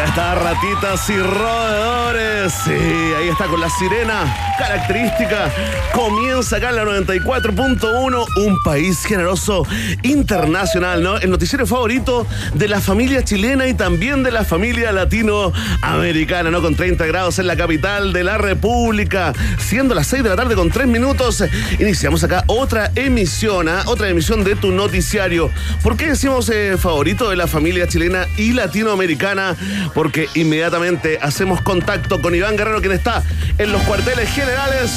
Ya está, ratitas y roedores. Sí, ahí está con la sirena característica. Comienza acá en la 94.1, un país generoso internacional, ¿no? El noticiero favorito de la familia chilena y también de la familia latinoamericana, ¿no? Con 30 grados en la capital de la República. Siendo las 6 de la tarde con 3 minutos, iniciamos acá otra emisión, ¿ah? otra emisión de tu noticiario. ¿Por qué decimos eh, favorito de la familia chilena y latinoamericana? Porque inmediatamente hacemos contacto con Iván Guerrero, quien está en los cuarteles generales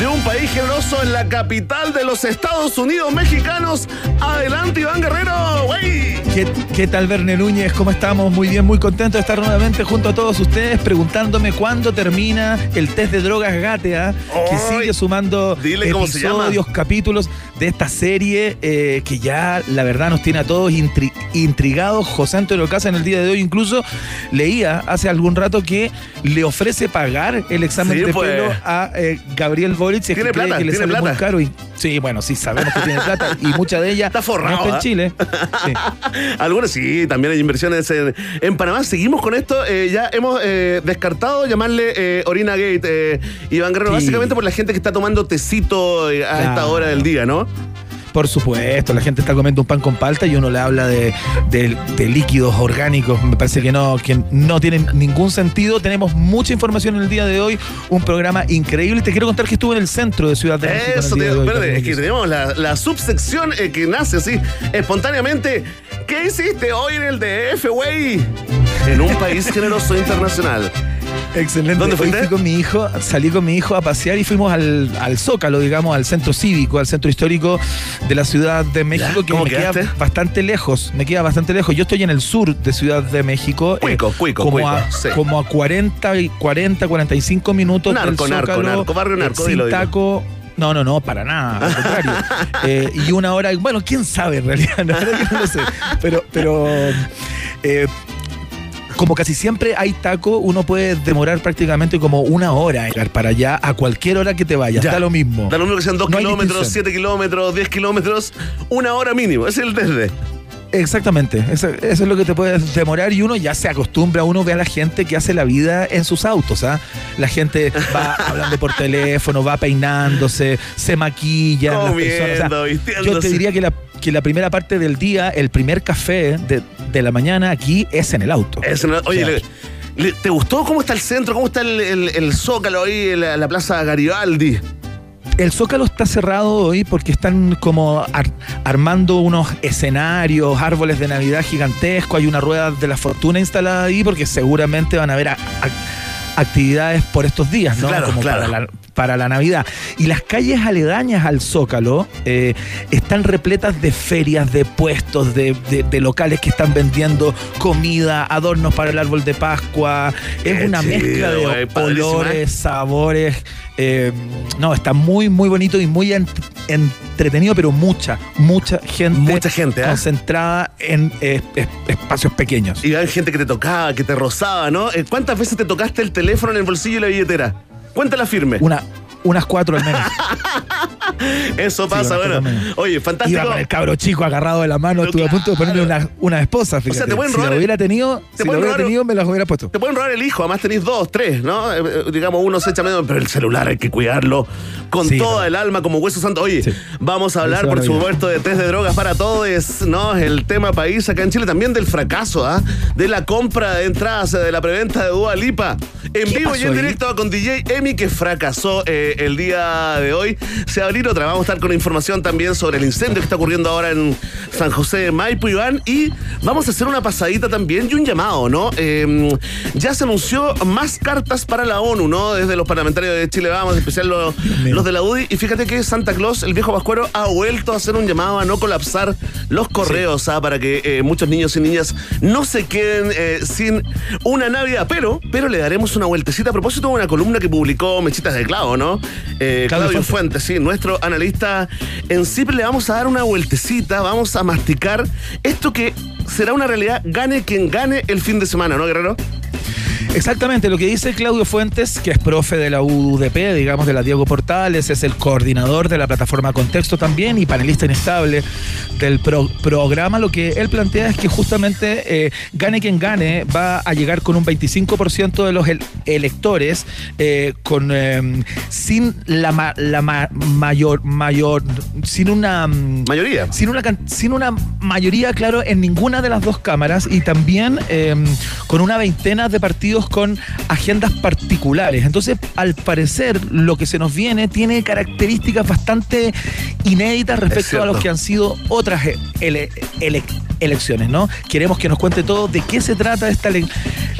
de un país generoso en la capital de los Estados Unidos mexicanos. Adelante, Iván Guerrero, güey. ¿Qué, ¿Qué, tal, Verne Núñez? ¿Cómo estamos? Muy bien, muy contento de estar nuevamente junto a todos ustedes preguntándome cuándo termina el test de drogas Gatea, que sigue sumando Dile cómo episodios, capítulos de esta serie eh, que ya la verdad nos tiene a todos intri intrigados. José Antonio Casa en el día de hoy incluso leía hace algún rato que le ofrece pagar el examen Sí, de pues. pelo a eh, Gabriel Boric. si es Tiene que cree plata, que le muy plata. caro y sí, bueno, sí sabemos que tiene plata y mucha de ella Está forrado, no está en ¿ah? Chile. Sí. Algunos sí, también hay inversiones en, en Panamá. Seguimos con esto. eh, ya hemos eh, descartado llamarle eh, Orina Gate, Iván Guerrero, Sí. básicamente por la gente que está tomando tecito a esta hora del día, ¿no? Por supuesto, la gente está comiendo un pan con palta y uno le habla de, de- de líquidos orgánicos. Me parece que no, que no tienen ningún sentido. Tenemos mucha información en el día de hoy, un programa increíble. Te quiero contar que estuve en el centro de Ciudad de México. en el Eso, día te, de hoy, espérate, Carlos es que tenemos la, la subsección eh, que nace así, espontáneamente. ¿Qué hiciste hoy en el DF, güey? En un país generoso internacional. Excelente. ¿Dónde Hoy fuiste? fui con mi hijo, salí con mi hijo a pasear y fuimos al, al Zócalo, digamos, al centro cívico, al centro histórico de la Ciudad de México, que ¿Cómo me queda bastante lejos. Me queda bastante lejos. Yo estoy en el sur de Ciudad de México. eh, Cuico, cuico, como cuico, a, sí. como a 40, y 40, 45 minutos Narco, del narco, Zócalo. narco, barrio eh, narco, sin dilo, dilo. taco. No, no, no, para nada, al contrario. Eh, y una hora, bueno, quién sabe en realidad, la verdad que no lo sé. Pero, pero eh, como casi siempre hay taco, uno puede demorar prácticamente como una hora en llegar para allá a cualquier hora que te vayas. Ya. Da lo mismo. Da lo mismo que sean 2 No hay kilómetros, distinción. 7 kilómetros, 10 kilómetros, una hora mínimo. Es el desde. Exactamente, eso, eso es lo que te puedes demorar y uno ya se acostumbra, uno ve a la gente que hace la vida en sus autos, ¿ah? La gente va hablando por teléfono, va peinándose, se maquilla. las personas, o sea, Comiendo, yo te diría que la, que la primera parte del día, el primer café de, de la mañana aquí es en el auto. Es una- oye, O sea, le- le- ¿te gustó cómo está el centro? ¿Cómo está el, el- el Zócalo ahí, la, la Plaza Garibaldi? El Zócalo está cerrado hoy porque están como ar- armando unos escenarios, árboles de Navidad gigantescos, hay una rueda de la fortuna instalada ahí porque seguramente van a haber actividades por estos días, ¿no? Claro, como claro. Para, la, para la Navidad. Y las calles aledañas al Zócalo eh, están repletas de ferias, de puestos, de, de- de locales que están vendiendo comida, adornos para el árbol de Pascua. Es Qué una chido, mezcla de padrísimo, ¿eh? sabores. Eh, no, está muy, muy bonito y muy ent- entretenido, pero mucha, mucha gente, Mucha gente, ¿ah? concentrada en eh, es- espacios pequeños. Y hay gente que te tocaba, que te rozaba, ¿no? Eh, ¿Cuántas veces te tocaste el teléfono en el bolsillo y la billetera? Cuéntala firme. Una, unas cuatro al menos. Eso pasa, bueno. Oye, fantástico. Iba con el cabro chico agarrado de la mano, estuve a punto de ponerle una, una esposa, fíjate. O sea, te pueden si robar lo el- hubiera tenido, te si lo hubiera robar- tenido, me las hubiera puesto. Te pueden robar el hijo, además tenéis dos, tres, ¿no? Eh, eh, digamos, uno se echa medio, pero el celular hay que cuidarlo con Sí, toda claro. el alma, como hueso santo. Oye, Sí. vamos a hablar, por supuesto, de test de drogas para todos, ¿no? El tema país acá en Chile, también del fracaso, ¿ah? De la compra de entradas, eh, de la preventa de Dua Lipa. En ¿Qué vivo y en ahí? directo con DJ Emi, que fracasó eh, el día de hoy. Se va a abrir otra. Vamos a estar con información también sobre el incendio que está ocurriendo ahora en San José de Maipo, Iván. Y vamos a hacer una pasadita también y un llamado, ¿no? Eh, ya se anunció más cartas para la ONU, ¿no? Desde los parlamentarios de Chile Vamos, en especial los, de la UDI. Y fíjate que Santa Claus, el viejo pascuero, ha vuelto a hacer un llamado a no colapsar los correos, ¿ah? Para que eh, muchos niños y niñas no se queden eh, sin una Navidad. Pero, pero le daremos una vueltecita a propósito de una columna que publicó Mechitas de Clavo, ¿no? Eh, Claudio. Fuentes, sí, nuestro analista en CIP le vamos a dar una vueltecita, vamos a masticar esto que será una realidad, gane quien gane el fin de semana, ¿no, Guerrero? Exactamente, lo que dice Claudio Fuentes, que es profe de la UDP, digamos, de la Diego Portales, es el coordinador de la plataforma Contexto también y panelista inestable del pro- programa, lo que él plantea es que justamente eh, gane quien gane va a llegar con un 25% de los el- electores eh, con eh, sin la, ma- la ma- mayor mayor sin una mm, Mayoría. sin una, sin una mayoría, claro, en ninguna de las dos cámaras y también eh, con una veintena de partidos con agendas particulares. Entonces, al parecer, lo que se nos viene tiene características bastante inéditas respecto a los que han sido otras ele- ele- elecciones, ¿no? Queremos que nos cuente todo de qué se trata esta le-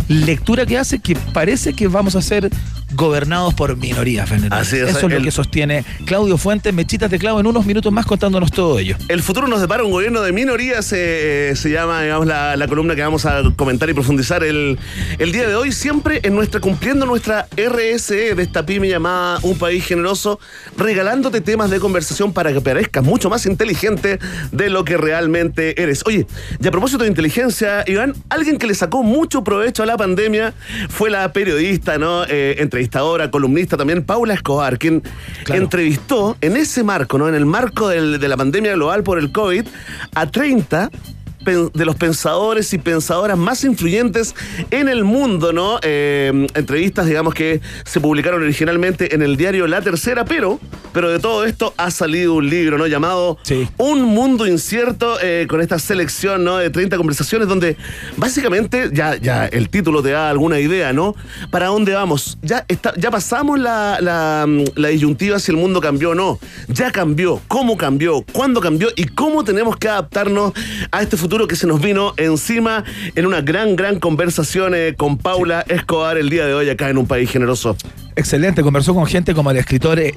lectura que hace que parece que vamos a ser gobernados por minorías. Así es, Eso es lo que sostiene Claudio Fuentes, Mechitas de Clavo, en unos minutos más contándonos todo ello. El futuro nos depara un gobierno de minorías, eh, eh, se llama, digamos, la, la columna que vamos a comentar y profundizar el, el día de hoy, siempre en nuestra, cumpliendo nuestra RSE de esta pyme llamada Un País Generoso, regalándote temas de conversación para que parezcas mucho más inteligente de lo que realmente eres. Oye, y a propósito de inteligencia, Iván, alguien que le sacó mucho provecho a la pandemia fue la periodista, ¿no? Eh, entrevistadora, columnista también, Paula Escobar, quien Claro. entrevistó en ese marco, ¿no? En el marco del- de la pandemia global por el COVID, a 30 pen- de los pensadores y pensadoras más influyentes en el mundo, ¿no? Eh, entrevistas, digamos, que se publicaron originalmente en el diario La Tercera, pero, pero de todo esto ha salido un libro, ¿no? Llamado Sí. Un Mundo Incierto, eh, con esta selección, ¿no? De 30 conversaciones donde básicamente ya, ya el título te da alguna idea, ¿no? ¿Para dónde vamos? Ya, está, ya pasamos la, la, la disyuntiva si el mundo cambió o no. Ya cambió. ¿Cómo cambió? ¿Cuándo cambió? ¿Y cómo tenemos que adaptarnos a este futuro que se nos vino encima en una gran, gran conversación eh, con Paula Escobar el día de hoy acá en Un País Generoso? Excelente, conversó con gente como el escritor eh,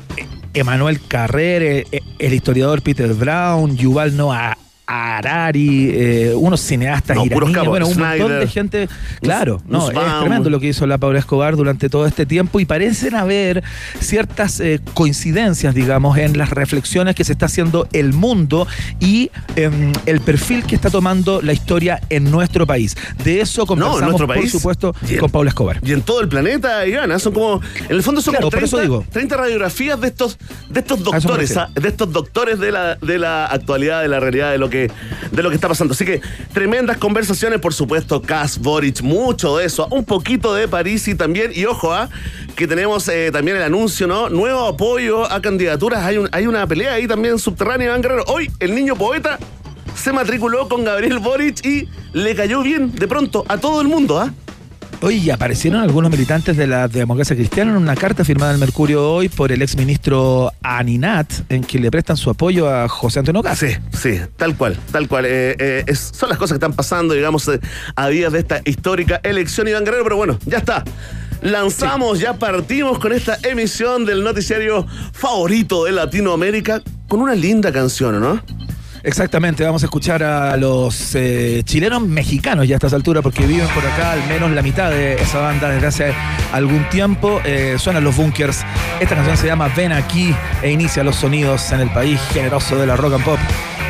Emanuel Carrer, eh, eh, el historiador Peter Brown, Yuval Noah Harari, eh, unos cineastas No, iraníes, capos, bueno, un montón de gente. Claro, no, es tremendo lo que hizo la Paula Escobar durante todo este tiempo y parecen haber ciertas eh, coincidencias, digamos, en las reflexiones que se está haciendo el mundo y em, el perfil que está tomando la historia en nuestro país. De eso conversamos, nuestro por supuesto, en- con Paula Escobar. Y en todo el planeta, Iván, ¿ah? son como, en el fondo son Claro, como por eso 30, digo. 30 radiografías de estos, de estos doctores. ¿ah? de estos doctores de la, de la actualidad, de la realidad, de lo de lo que está pasando. Así que tremendas conversaciones, por supuesto, Cas, Boric, mucho de eso, un poquito de París y también, y ojo, ¿ah? que tenemos eh, también el anuncio, ¿no? Nuevo apoyo a candidaturas. Hay, hay una pelea ahí también subterránea, Guerrero. Hoy, el niño poeta se matriculó con Gabriel Boric y le cayó bien de pronto a todo el mundo, ¿ah? Oye, y aparecieron algunos militantes de la democracia cristiana en una carta firmada en Mercurio hoy por el exministro Aninat, en que le prestan su apoyo a José Antonio Caz. Sí, sí, tal cual, tal cual. Eh, eh, es- son las cosas que están pasando, digamos, eh, a días de esta histórica elección, Iván Guerrero, pero bueno, ya está. Lanzamos, ya partimos con esta emisión del noticiario favorito de Latinoamérica con una linda canción, ¿no? Exactamente, vamos a escuchar a los eh, chilenos mexicanos ya a estas alturas, porque viven por acá al menos la mitad de esa banda desde hace algún tiempo. Eh, suenan los bunkers. Esta canción se llama Ven aquí e inicia los sonidos en el país generoso de la rock and pop.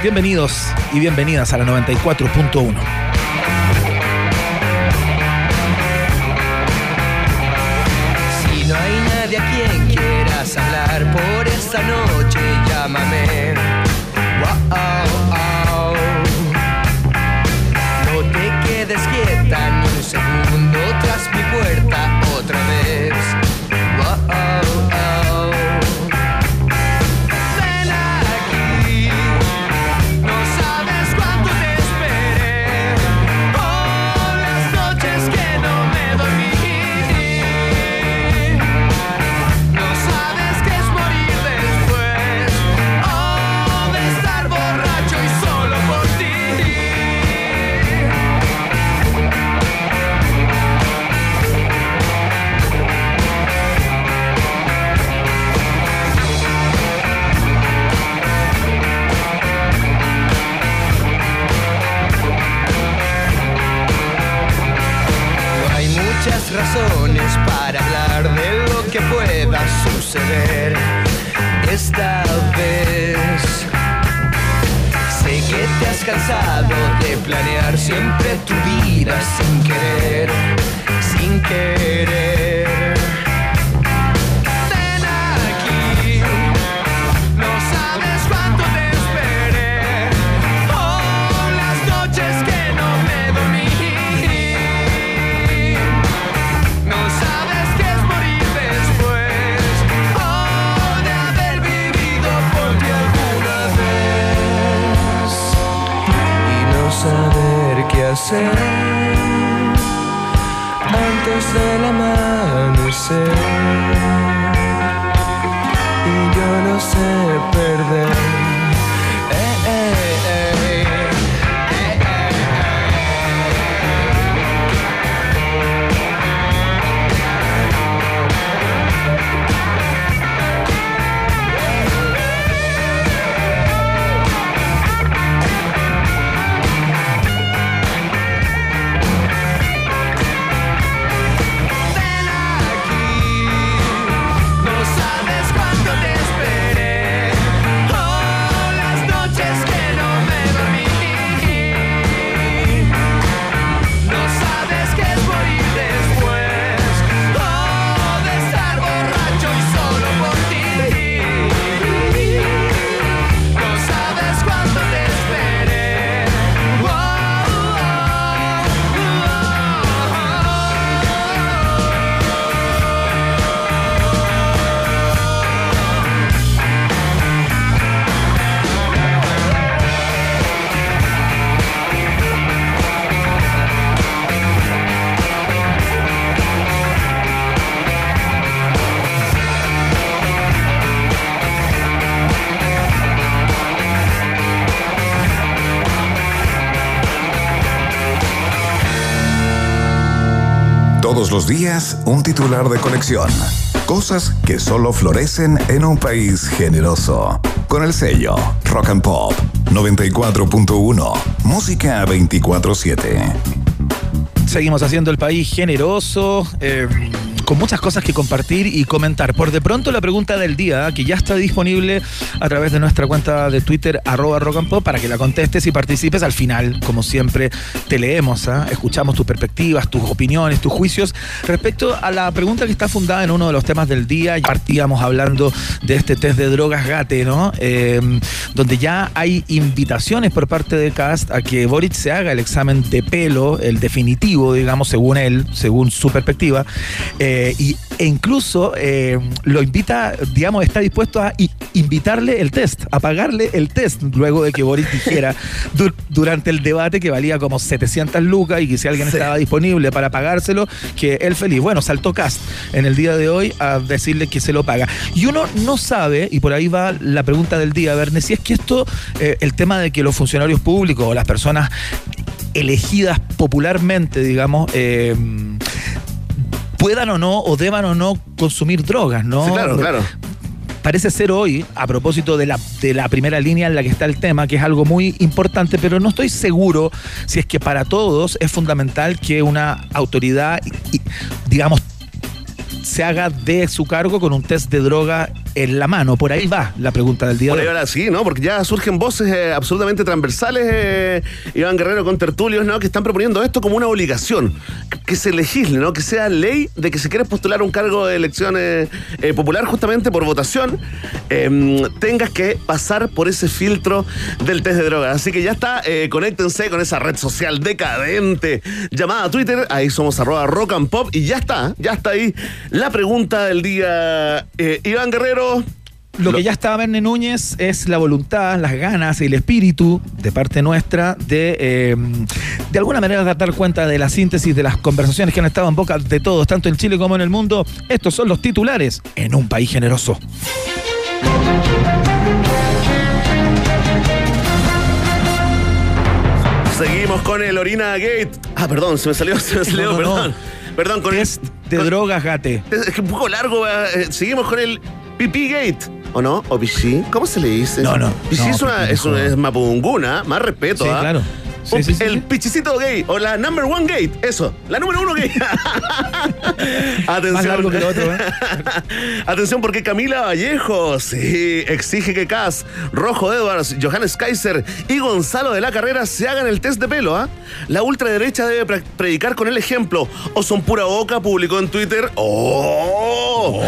Bienvenidos y bienvenidas a la 94.1. cansado de planear siempre tu vida sin querer, sin querer. Antes del amanecer. Los días, un titular de colección. Cosas que solo florecen en un país generoso. Con el sello Rock and Pop 94.1. Música 24-7. Seguimos haciendo el país generoso. Eh, con muchas cosas que compartir y comentar. Por de pronto la pregunta del día, que ya está disponible a través de nuestra cuenta de Twitter, arroba rock and pop, para que la contestes y participes. Al final, como siempre, te leemos, ¿ah? escuchamos tus perspectivas, tus opiniones, tus juicios respecto a la pregunta que está fundada en uno de los temas del día. Partíamos hablando de este test de drogas Gate, ¿no? Em, donde ya hay invitaciones por parte de Cast a que Boric se haga el examen de pelo, el definitivo, digamos, según él, según su perspectiva. Y, e incluso eh, lo invita, digamos, está dispuesto a invitarle el test, a pagarle el test, luego de que Boris dijera durante el debate que valía como 700 lucas y que si alguien estaba disponible para pagárselo, que él feliz. Bueno, saltó Cast en el día de hoy a decirle que se lo paga. Y uno no sabe, y por ahí va la pregunta del día, Verne, si es que esto, eh, el tema de que los funcionarios públicos o las personas elegidas popularmente, digamos, eh, puedan o no, o deban o no consumir drogas, ¿no? claro, claro parece ser hoy, a propósito de la, de la primera línea en la que está el tema, que es algo muy importante, pero no estoy seguro si es que para todos es fundamental que una autoridad, digamos, se haga de su cargo con un test de droga en la mano. Por ahí va la pregunta del día Por de ahí ahora sí, ¿no? Porque ya surgen voces eh, absolutamente transversales, eh, Iván Guerrero con tertulios, ¿no? Que están proponiendo esto como una obligación, que, se legisle, ¿no? Que sea ley de que si quieres postular un cargo de elección eh, popular justamente por votación, eh, tengas que pasar por ese filtro del test de drogas. Así que ya está, eh, conéctense con esa red social decadente llamada Twitter, ahí somos arroba rock and pop y ya está, ya está ahí la pregunta del día. Iván Guerrero. Lo, Lo- que ya está Verne Núñez es la voluntad, las ganas, el espíritu de parte nuestra de eh, de alguna manera dar cuenta de la síntesis de las conversaciones que han estado en boca de todos, tanto en Chile como en el mundo. Estos son los titulares en un país generoso. Seguimos con el Orina Gate. Ah, perdón, se me salió, se me salió, No, no, no. perdón. Perdón, con Test el. de con- drogas, gate. Es un poco largo. eh, seguimos con el Pipi Gate. ¿O no? ¿O Pichi? ¿Cómo se le dice? No, no. Pichi No, es una, es una es mapunguna, más respeto, Sí, ¿ah? claro. Sí, Un- sí, sí, el pichicito gay o la number one gate, eso, la número uno gay. Atención. Más largo que el otro, ¿eh? Atención porque Camila Vallejo, sí, exige que Cas, Rojo Edwards, Johannes Kaiser y Gonzalo de la Carrera se hagan el test de pelo, ¿ah? La ultraderecha debe pre- predicar con el ejemplo. O son pura boca, publicó en Twitter. ¡Oh!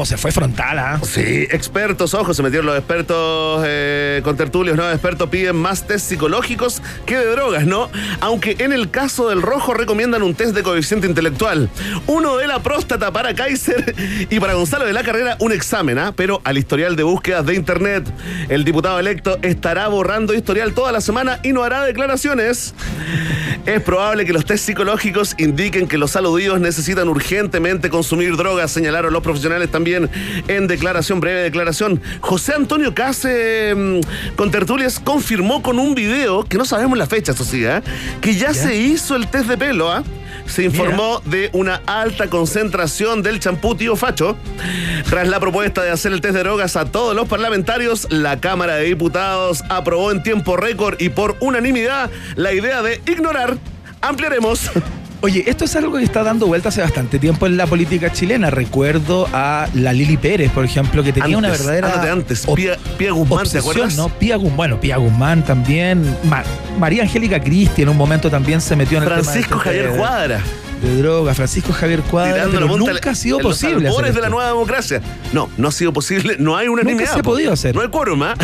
Oh, se fue frontal, ¿ah? Sí, expertos, ojo, se metieron los expertos eh, con tertulios, ¿no? Expertos piden más test psicológicos que drogas, ¿no? Aunque en el caso del rojo recomiendan un test de coeficiente intelectual. Uno de la próstata para Kaiser y para Gonzalo de la Carrera un examen, ¿ah? Pero al historial de búsquedas de internet. El diputado electo estará borrando historial toda la semana y no hará declaraciones. Es probable que los test psicológicos indiquen que los aludidos necesitan urgentemente consumir drogas, señalaron los profesionales también en declaración, breve declaración. José Antonio Case, mm, con tertulias, confirmó con un video, que no sabemos la eso sí, ¿eh? que ya, se hizo el test de pelo, ¿ah? Se informó de una alta concentración del champú tío Facho. Tras la propuesta de hacer el test de drogas a todos los parlamentarios, la Cámara de Diputados aprobó en tiempo récord y por unanimidad la idea de ignorar. Ampliaremos. Oye, esto es algo que está dando vuelta hace bastante tiempo en la política chilena. Recuerdo a la Lili Pérez, por ejemplo, que tenía una verdadera. antes. Pía, Pía Guzmán, ¿te obsesión, acuerdas? ¿no? Pía Guzmán, bueno, Pía Guzmán también. Ma- María Angélica Cristi en un momento también se metió en el Francisco tema de- Javier de- Cuadra. De droga, Francisco Javier Cuadra. pero nunca ha sido en los posible. albores de esto. la nueva democracia. No, no ha sido posible. No hay unanimidad. se ha po. podido hacer. No hay quórum, ¿ah?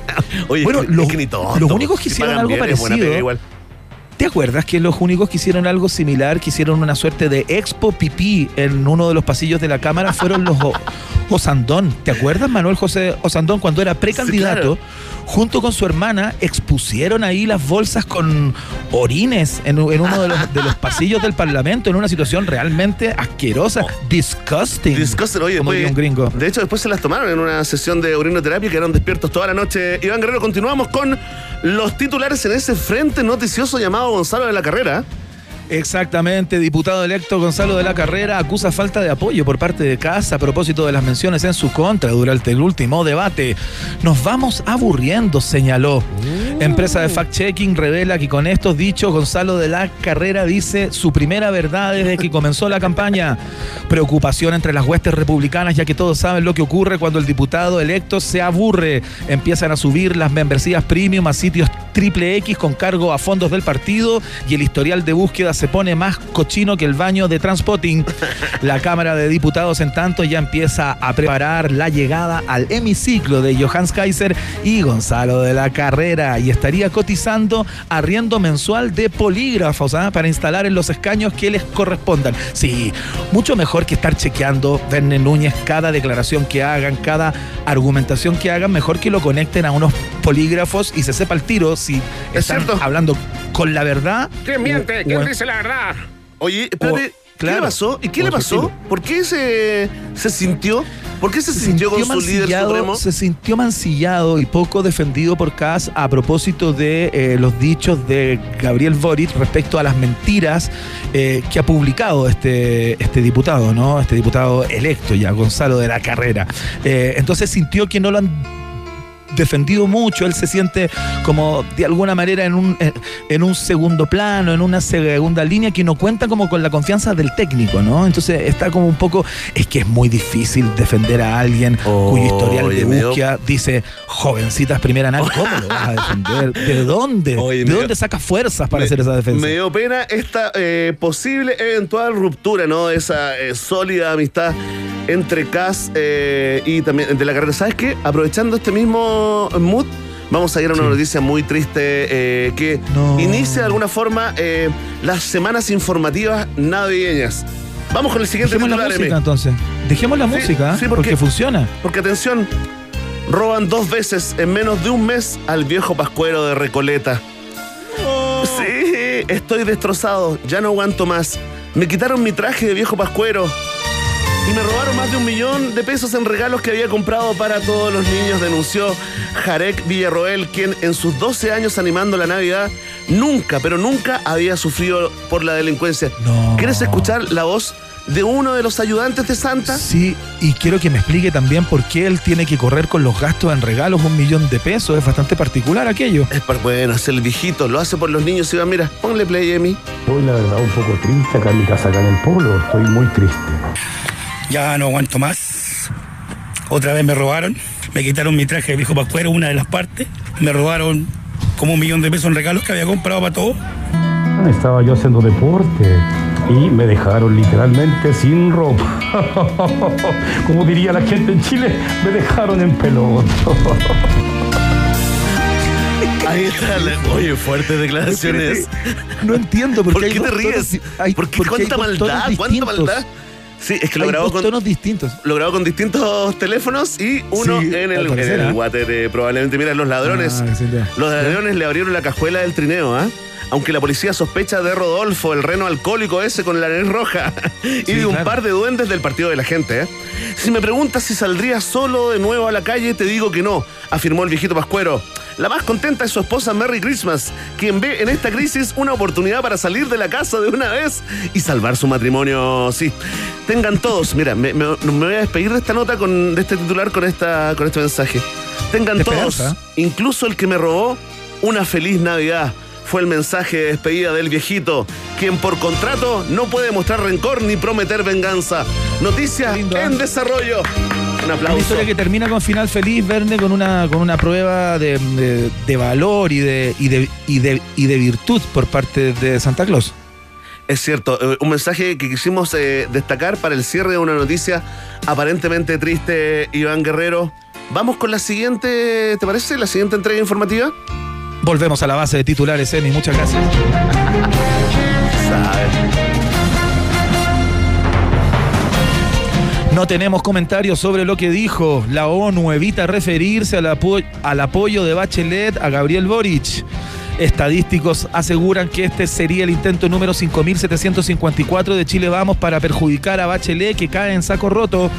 Oye, Bueno, es que, los- que ni tonto, los únicos que hicieron algo bien, parecido-. ¿Te acuerdas que los únicos que hicieron algo similar, que hicieron una suerte de expo pipí en uno de los pasillos de la Cámara, fueron los Osandón? ¿Te acuerdas, Manuel José Osandón, cuando era precandidato? Junto con su hermana expusieron ahí las bolsas con orines en, en uno de los, de los pasillos del Parlamento en una situación realmente asquerosa, disgusting. Disgusting, oye, como diría un gringo. De hecho, después se las tomaron en una sesión de urinoterapia y quedaron despiertos toda la noche. Iván Guerrero, continuamos con los titulares en ese frente noticioso llamado Gonzalo de la Carrera. Exactamente, diputado electo Gonzalo de la Carrera acusa falta de apoyo por parte de Casa a propósito de las menciones en su contra durante el último debate. Nos vamos aburriendo, señaló. Empresa de fact-checking revela que con estos dichos Gonzalo de la Carrera dice su primera verdad desde que comenzó la campaña. Preocupación entre las huestes republicanas ya que todos saben lo que ocurre cuando el diputado electo se aburre. Empiezan a subir las membresías premium a sitios triple X con cargo a fondos del partido y el historial de búsqueda se pone más cochino que el baño de Transpotting. La Cámara de Diputados, en tanto, ya empieza a preparar la llegada al hemiciclo de Johannes Kaiser y Gonzalo de la Carrera y estaría cotizando arriendo mensual de polígrafos ¿ah? para instalar en los escaños que les correspondan. Sí, mucho mejor que estar chequeando Verne Núñez cada declaración que hagan, cada argumentación que hagan, mejor que lo conecten a unos polígrafos y se sepa el tiro si Es están cierto. hablando con la verdad. ¿Quién miente? o- ¿Quién o- dice la verdad? Oye, espérate, ¿qué claro, le pasó? ¿Y qué le pasó? ¿Por qué se, se sintió? ¿Por qué se, sintió, con su líder supremo? Se sintió mancillado y poco defendido por Kass a propósito de eh, los dichos de Gabriel Boric respecto a las mentiras eh, que ha publicado este, este diputado, ¿no? Este diputado electo ya, Gonzalo de la Carrera. Eh, entonces sintió que no lo han defendido mucho, él se siente como de alguna manera en un, en un segundo plano, en una segunda línea que no cuenta como con la confianza del técnico, ¿no? Entonces está como un poco, es que es muy difícil defender a alguien cuyo historial de búsqueda dice jovencitas primera nada, ¿cómo lo vas a defender? ¿De dónde? ¿De dónde sacas fuerzas para hacer esa defensa? Me dio pena esta eh, posible eventual ruptura, ¿no? Esa eh, sólida amistad entre Cass y también de la carrera. ¿Sabes qué? Aprovechando este mismo mood, vamos a ir a una noticia muy triste eh, que inicia de alguna forma eh, las semanas informativas navideñas. Vamos con el siguiente Dejemos la música entonces. Dejemos la música, ¿eh? porque, funciona. Porque atención, roban dos veces en menos de un mes al viejo pascuero de Recoleta. Oh. Sí, estoy destrozado, ya no aguanto más. Me quitaron mi traje de viejo pascuero y me robaron más de un millón de pesos en regalos que había comprado para todos los niños, denunció Jarek Villarroel, quien en sus 12 años animando la Navidad nunca, pero nunca había sufrido por la delincuencia. ¿Quieres escuchar la voz? de uno de los ayudantes de Santa? Sí, y quiero que me explique también por qué él tiene que correr con los gastos en regalos un millón de pesos. Es bastante particular aquello. Es para, bueno, es el viejito, lo hace por los niños y va, mira, ponle play, Emi. Estoy la verdad un poco triste acá en mi casa, acá en el pueblo. Estoy muy triste. Ya no aguanto más. Otra vez me robaron. Me quitaron mi traje de viejo pascuero, una de las partes. Me robaron como un millón de pesos en regalos que había comprado para todo. Estaba yo haciendo deporte y me dejaron literalmente sin ropa. Como diría la gente en Chile, me dejaron en pelota. Ahí está, oye, fuertes declaraciones. No entiendo por, qué, ¿Por qué te ríes? ¿Por qué cuánta maldad? ¿Cuánta maldad? Sí, es que lo grabó con tonos distintos. Lo grabó con distintos teléfonos y uno en el, en el ¿eh? water. Eh, probablemente, mira, los ladrones. Ah, los ladrones le abrieron la cajuela del trineo, ¿ah? Aunque la policía sospecha de Rodolfo, el reno alcohólico ese con la nariz roja, y de un par de duendes del partido de la gente. ¿eh? Si me preguntas si saldría solo de nuevo a la calle, te digo que no, afirmó el viejito Pascuero. La más contenta es su esposa Merry Christmas, quien ve en esta crisis una oportunidad para salir de la casa de una vez y salvar su matrimonio. Sí, tengan todos, mira, me, voy a despedir de esta nota, con, de este titular con, esta, con este mensaje. Tengan todos, incluso el que me robó, una feliz Navidad fue el mensaje de despedida del viejito, quien por contrato no puede mostrar rencor ni prometer venganza. Noticia en ¿eh? desarrollo. Un aplauso. Una historia que termina con final feliz, Verne, con una, con una prueba de, valor y de, y, de, y, de, virtud por parte de Santa Claus. Es cierto, eh, un mensaje que quisimos eh, destacar para el cierre de una noticia aparentemente triste, Iván Guerrero. Vamos con la siguiente, ¿te parece? La siguiente entrega informativa. Volvemos a la base de titulares, Emi. Muchas gracias. No tenemos comentarios sobre lo que dijo. La ONU evita referirse al, apoyo de Bachelet a Gabriel Boric. Estadísticos aseguran que este sería el intento número 5.754 de Chile Vamos para perjudicar a Bachelet, que cae en saco roto.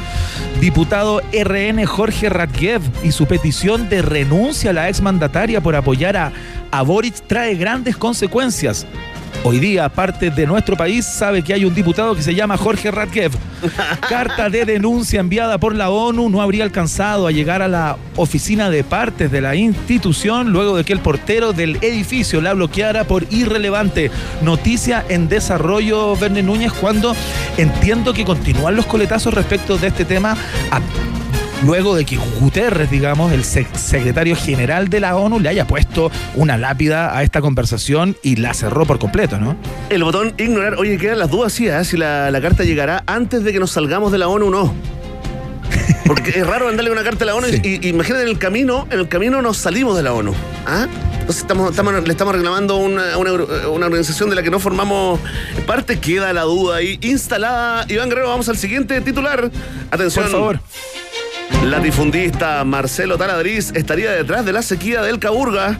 Diputado RN Jorge Radgev y su petición de renuncia a la exmandataria por apoyar a, a Boric trae grandes consecuencias. Hoy día, parte de nuestro país sabe que hay un diputado que se llama Jorge Radkev. Carta de denuncia enviada por la ONU no habría alcanzado a llegar a la oficina de partes de la institución luego de que el portero del edificio la bloqueara por irrelevante. Noticia en desarrollo, Verne Núñez, cuando entiendo que continúan los coletazos respecto de este tema luego de que Guterres, digamos, el secretario general de la ONU, le haya puesto una lápida a esta conversación y la cerró por completo, ¿no? El botón ignorar, oye, quedan las dudas, sí, ¿eh? si la, carta llegará antes de que nos salgamos de la ONU o no. Porque es raro mandarle una carta a la ONU y, imagínate en el camino, en el camino nos salimos de la ONU. ¿ah? Entonces estamos, le estamos reclamando una, una, una, organización de la que no formamos parte. Queda la duda ahí instalada. Iván Guerrero, vamos al siguiente titular. Atención. Por favor. Latifundista Marcelo Taladriz estaría detrás de la sequía del Caburga.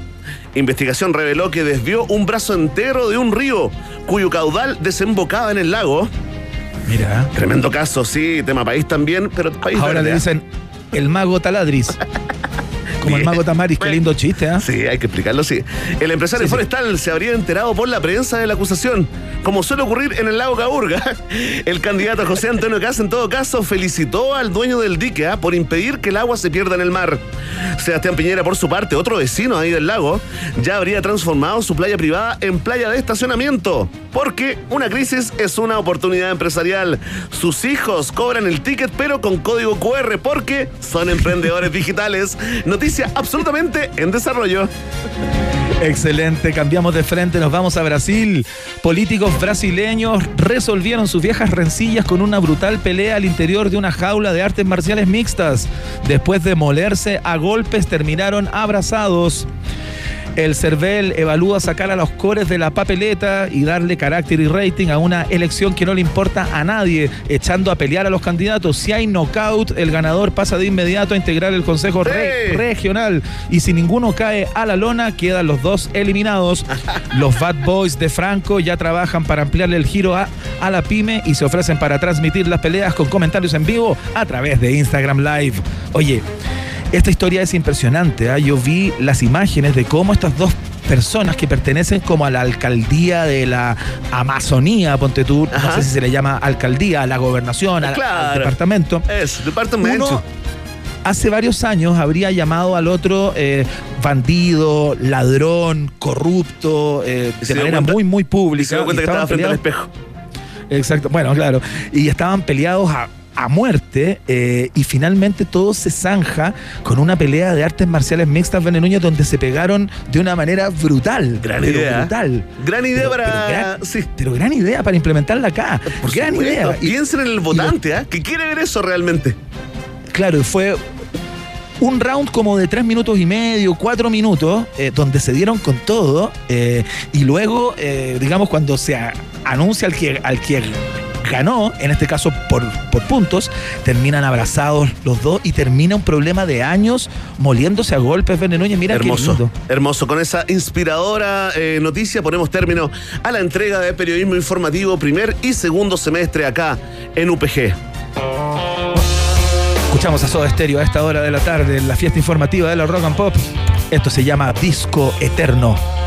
Investigación reveló que desvió un brazo entero de un río cuyo caudal desembocaba en el lago. Mira. Tremendo caso, sí, tema país también, pero país Ahora le dicen el mago Taladriz. Como el mago Tamaris, qué lindo chiste, ¿ah? Sí, hay que explicarlo, sí. El empresario forestal se habría enterado por la prensa de la acusación, como suele ocurrir en el lago Caburga. El candidato José Antonio Casa, en todo caso, felicitó al dueño del dique ¿ah? por impedir que el agua se pierda en el mar. Sebastián Piñera, por su parte, otro vecino ahí del lago, ya habría transformado su playa privada en playa de estacionamiento. Porque una crisis es una oportunidad empresarial. Sus hijos cobran el ticket, pero con código QR, porque son emprendedores digitales. Absolutamente en desarrollo. Excelente, cambiamos de frente, nos vamos a Brasil. Políticos brasileños resolvieron sus viejas rencillas con una brutal pelea al interior de una jaula de artes marciales mixtas. Después de molerse a golpes, terminaron abrazados. El CERVEL evalúa sacar a los cores de la papeleta y darle carácter y rating a una elección que no le importa a nadie, echando a pelear a los candidatos. Si hay knockout, el ganador pasa de inmediato a integrar el Consejo Re- Regional y si ninguno cae a la lona, quedan los dos eliminados. Los Bad Boys de Franco ya trabajan para ampliarle el giro a, a la pyme y se ofrecen para transmitir las peleas con comentarios en vivo a través de Instagram Live. Oye, esta historia es impresionante. ¿ah? Yo vi las imágenes de cómo estas dos personas que pertenecen como a la alcaldía de la Amazonía, ponte tú, no sé si se le llama alcaldía, a la gobernación, al Claro. departamento. Es, departamento. Uno hace varios años habría llamado al otro eh, bandido, ladrón, corrupto, eh, se de manera cuenta- muy, muy pública. Se dio cuenta que estaba estaban frente al espejo. Exacto, bueno, claro. Y estaban peleados a, a muerte eh, y finalmente todo se zanja con una pelea de artes marciales mixtas Bene Núñez donde se pegaron de una manera brutal. Gran pero idea. Brutal. Gran idea Pero- para. pero gran- sí. Pero gran idea para implementarla acá. Por gran supuesto. idea. Piensen en el votante, ¿ah? Que quiere ver eso realmente. Claro, fue un round como de tres minutos y medio, cuatro minutos, eh, donde se dieron con todo. eh, y luego, eh, digamos, cuando se anuncia al que, al que ganó, en este caso por, por puntos, terminan abrazados los dos y termina un problema de años moliéndose a golpes. Núñez, mira qué Hermoso, lindo. hermoso. Con esa inspiradora eh, noticia ponemos término a la entrega de periodismo informativo primer y segundo semestre acá en UPG. Escuchamos a Soda Stereo a esta hora de la tarde en la fiesta informativa de la Rock and Pop. Esto se llama Disco Eterno.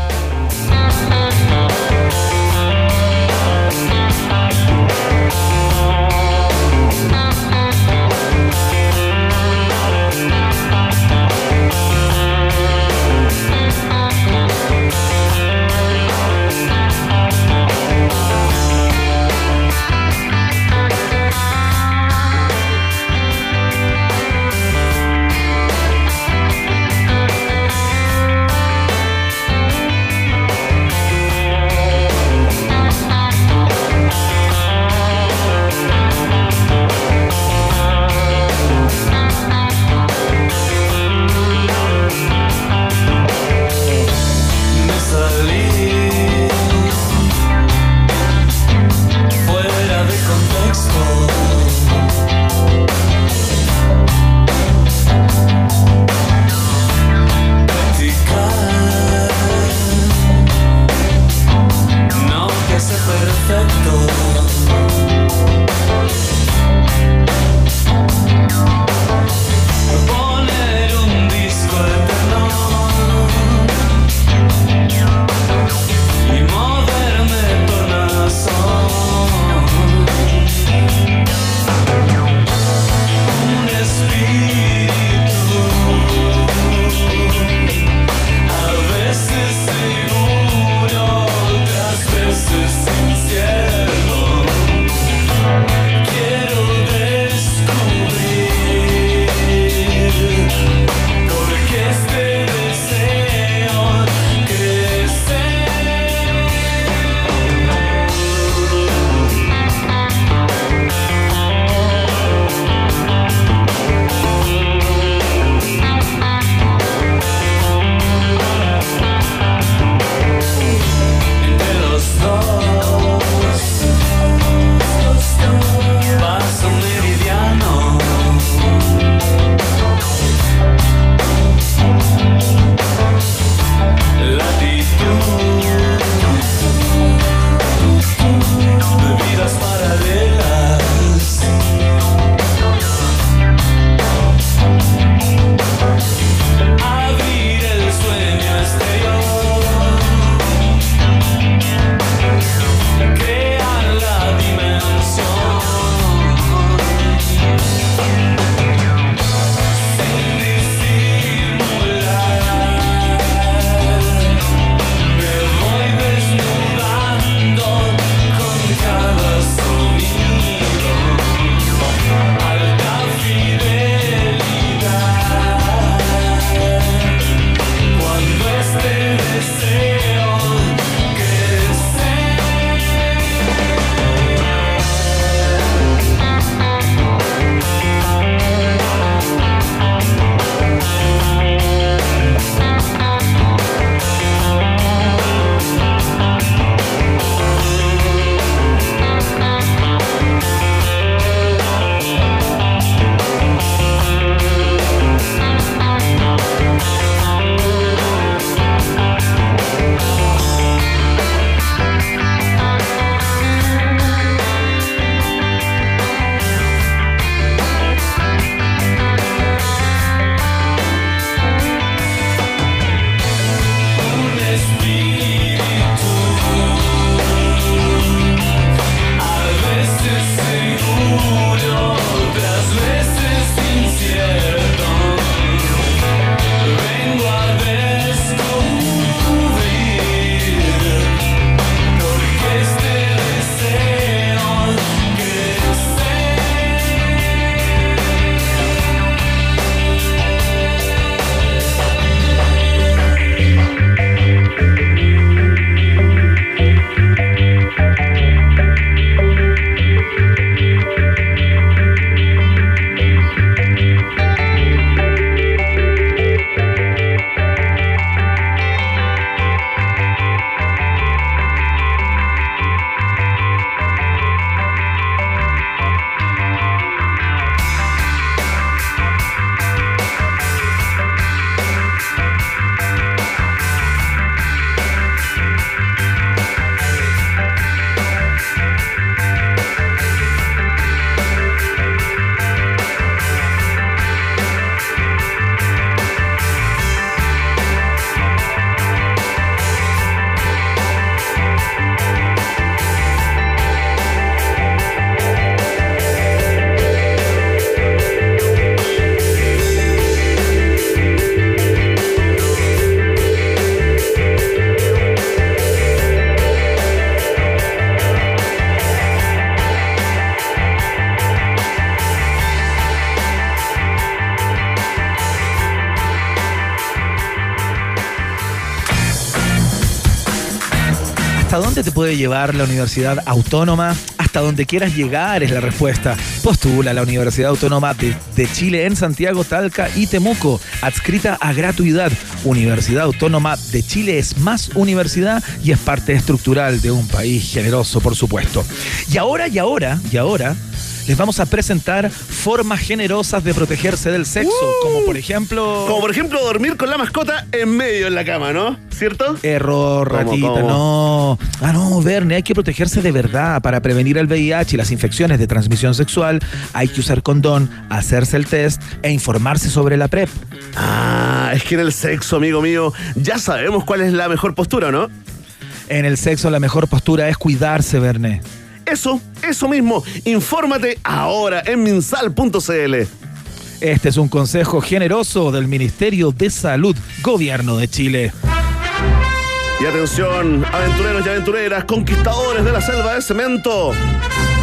Puede llevar la Universidad Autónoma? Hasta donde quieras llegar es la respuesta. Postula la Universidad Autónoma de, de Chile en Santiago, Talca y Temuco, adscrita a gratuidad. Universidad Autónoma de Chile es más universidad y es parte estructural de un país generoso, por supuesto. Y ahora, y ahora, y ahora, les vamos a presentar formas generosas de protegerse del sexo, como por ejemplo... Como por ejemplo dormir con la mascota en medio en la cama, ¿no? ¿Cierto? Error, ¿Cómo, ratita, cómo? no. Ah, no, Verne, hay que protegerse de verdad. Para prevenir el VIH y las infecciones de transmisión sexual, hay que usar condón, hacerse el test e informarse sobre la PrEP. Ah, es que en el sexo, amigo mío, ya sabemos cuál es la mejor postura, ¿no? En el sexo, la mejor postura es cuidarse, Verne. Eso, eso mismo. Infórmate ahora en minsal.cl. Este es un consejo generoso del Ministerio de Salud, Gobierno de Chile. Y atención, aventureros y aventureras, conquistadores de la selva de cemento.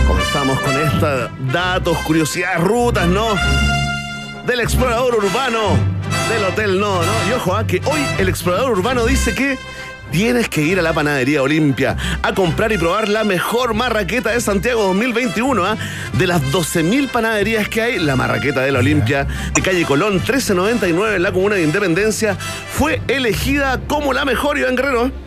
Comenzamos con estos datos, curiosidades, rutas, ¿no? Del explorador urbano del Hotel No, ¿no? Y ojo, ah, que hoy el explorador urbano dice que tienes que ir a la panadería Olimpia a comprar y probar la mejor marraqueta de Santiago 2021. ¿ah? De las 12.000 panaderías que hay, la marraqueta de la Olimpia de calle Colón 1399 en la comuna de Independencia fue elegida como la mejor, Iván Guerrero.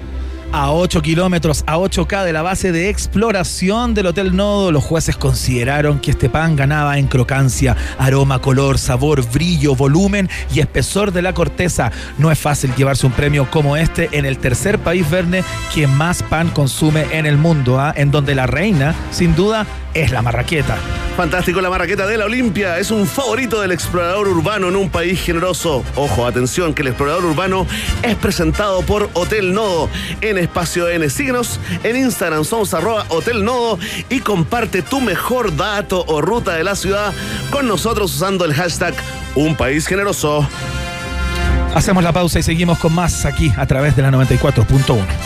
A 8 kilómetros, a 8K de la base de exploración del Hotel Nodo, los jueces consideraron que este pan ganaba en crocancia, aroma, color, sabor, brillo, volumen y espesor de la corteza. No es fácil llevarse un premio como este en el tercer país verne que más pan consume en el mundo, ¿ah? en donde la reina, sin duda, es la marraqueta. Fantástico, la marraqueta de la Olimpia es un favorito del explorador urbano en un país generoso. Ojo, atención, que el explorador urbano es presentado por Hotel Nodo en Espacio N. Síguenos en Instagram, somos arroba Hotel Nodo y comparte tu mejor dato o ruta de la ciudad con nosotros usando el hashtag Un País Generoso. Hacemos la pausa y seguimos con más aquí a través de la 94.1.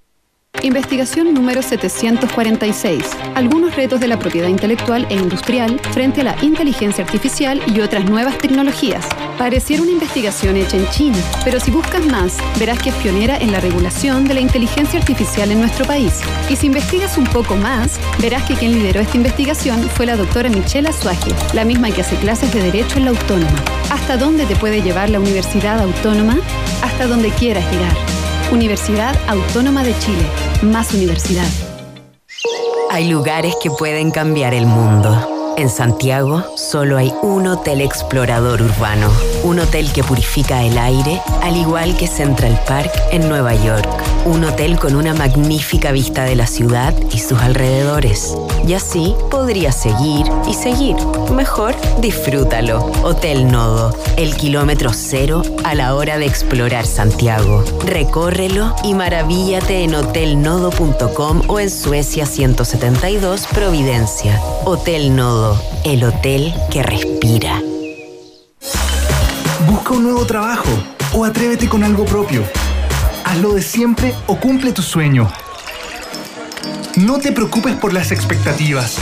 Investigación número 746. Algunos retos de la propiedad intelectual e industrial frente a la inteligencia artificial y otras nuevas tecnologías. Pareciera una investigación hecha en China, pero si buscas más, verás que es pionera en la regulación de la inteligencia artificial en nuestro país. Y si investigas un poco más, verás que quien lideró esta investigación fue la doctora Michelle Azuaje, la misma que hace clases de Derecho en la Autónoma. ¿Hasta dónde te puede llevar la Universidad Autónoma? Hasta donde quieras llegar. Universidad Autónoma de Chile. Más universidad. Hay lugares que pueden cambiar el mundo. En Santiago solo hay un hotel explorador urbano, un hotel que purifica el aire, al igual que Central Park en Nueva York, un hotel con una magnífica vista de la ciudad y sus alrededores. Y así podrías seguir y seguir. Mejor disfrútalo. Hotel Nodo, el kilómetro cero a la hora de explorar Santiago. Recórrelo y maravíllate en hotelnodo.com o en Suecia 172 Providencia. Hotel Nodo, el hotel que respira. Busca un nuevo trabajo o atrévete con algo propio. Hazlo de siempre o cumple tu sueño. No te preocupes por las expectativas.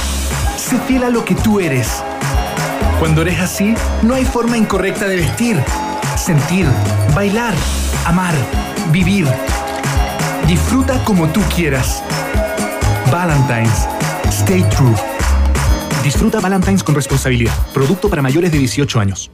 Sé fiel a lo que tú eres. Cuando eres así, no hay forma incorrecta de vestir, sentir, bailar, amar, vivir. Disfruta como tú quieras. Valentine's. Stay true. Disfruta Valentine's con responsabilidad. Producto para mayores de 18 años.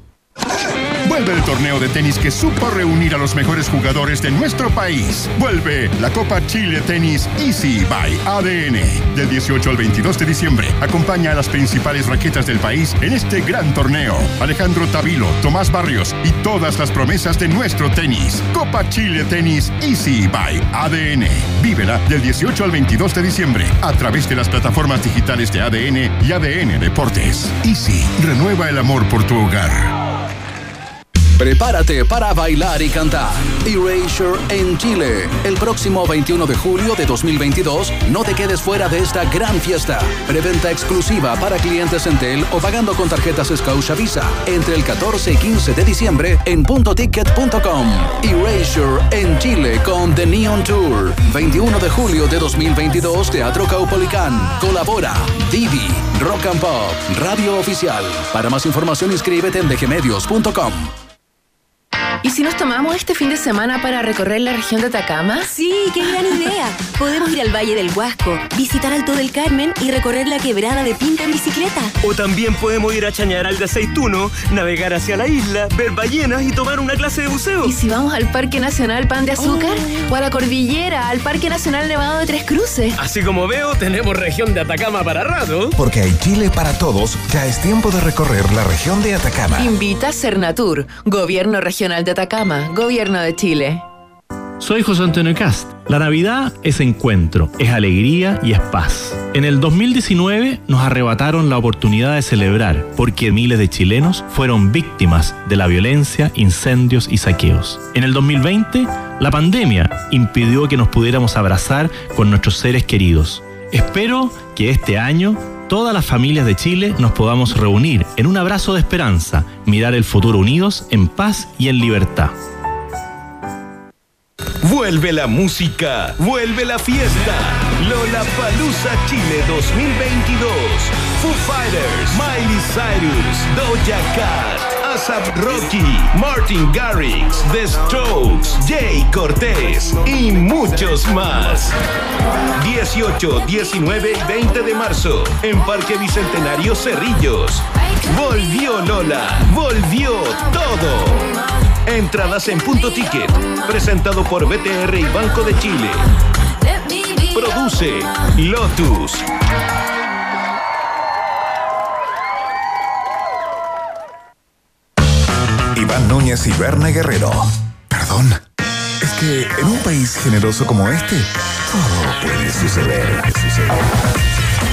Vuelve el torneo de tenis que supo reunir a los mejores jugadores de nuestro país. Vuelve la Copa Chile Tenis Easy by ADN. Del 18 al 22 de diciembre, acompaña a las principales raquetas del país en este gran torneo. Alejandro Tavilo, Tomás Barrios y todas las promesas de nuestro tenis. Copa Chile Tenis Easy by ADN. Vívela del 18 al 22 de diciembre a través de las plataformas digitales de ADN y ADN Deportes. Easy, renueva el amor por tu hogar. Prepárate para bailar y cantar. Erasure en Chile. El próximo 21 de julio de 2022, no te quedes fuera de esta gran fiesta. Preventa exclusiva para clientes Entel o pagando con tarjetas Scotia Visa entre el 14 y 15 de diciembre en puntoticket.com. Erasure en Chile con The Neon Tour. 21 de julio de 2022, Teatro Caupolicán. Colabora Divi, Rock and Pop, Radio Oficial. Para más información inscríbete en dgmedios.com. ¿Y si nos tomamos este fin de semana para recorrer la región de Atacama? Sí, qué gran idea. Podemos ir al Valle del Huasco, visitar Alto del Carmen y recorrer la quebrada de Pinta en bicicleta. O también podemos ir a Chañaral de Aceituno, navegar hacia la isla, ver ballenas y tomar una clase de buceo. ¿Y si vamos al Parque Nacional Pan de Azúcar? O a la Cordillera, al Parque Nacional Nevado de Tres Cruces. Así como veo, tenemos región de Atacama para rato. Porque hay Chile para todos, ya es tiempo de recorrer la región de Atacama. Invita Cernatur, Gobierno Regional de Atacama, Gobierno de Chile. Soy José Antonio Cast. La Navidad es encuentro, es alegría y es paz. En el 2019 nos arrebataron la oportunidad de celebrar porque miles de chilenos fueron víctimas de la violencia, incendios y saqueos. En el 2020, la pandemia impidió que nos pudiéramos abrazar con nuestros seres queridos. Espero que este año todas las familias de Chile nos podamos reunir en un abrazo de esperanza, mirar el futuro unidos en paz y en libertad. Vuelve la música, vuelve la fiesta. Lola Palusa Chile 2022. Foo Fighters, Miley Cyrus, Doja Cat, ASAP Rocky, Martin Garrix, The Strokes, Jay Cortés y muchos más. 18, 19 y 20 de marzo en Parque Bicentenario Cerrillos. Volvió Lola, volvió todo. Entradas en punto ticket. Presentado por BTR y Banco de Chile. Produce Lotus. Iván Núñez y Berna Guerrero. Perdón. Es que en un país generoso como este, todo puede suceder.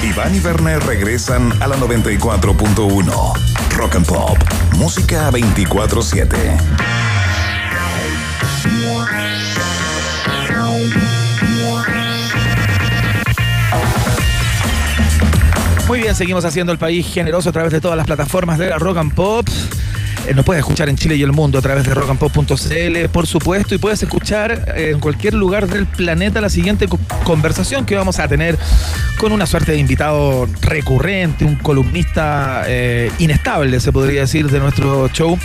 Iván y Berna regresan a la 94.1. Rock and Pop. Música 24-7. Muy bien, seguimos haciendo el país generoso a través de todas las plataformas de la Rock and Pop. Eh, nos puedes escuchar en Chile y el mundo a través de rockandpop.cl, por supuesto, y puedes escuchar eh, en cualquier lugar del planeta la siguiente co- conversación que vamos a tener con una suerte de invitado recurrente, un columnista eh, inestable, se podría decir, de nuestro show,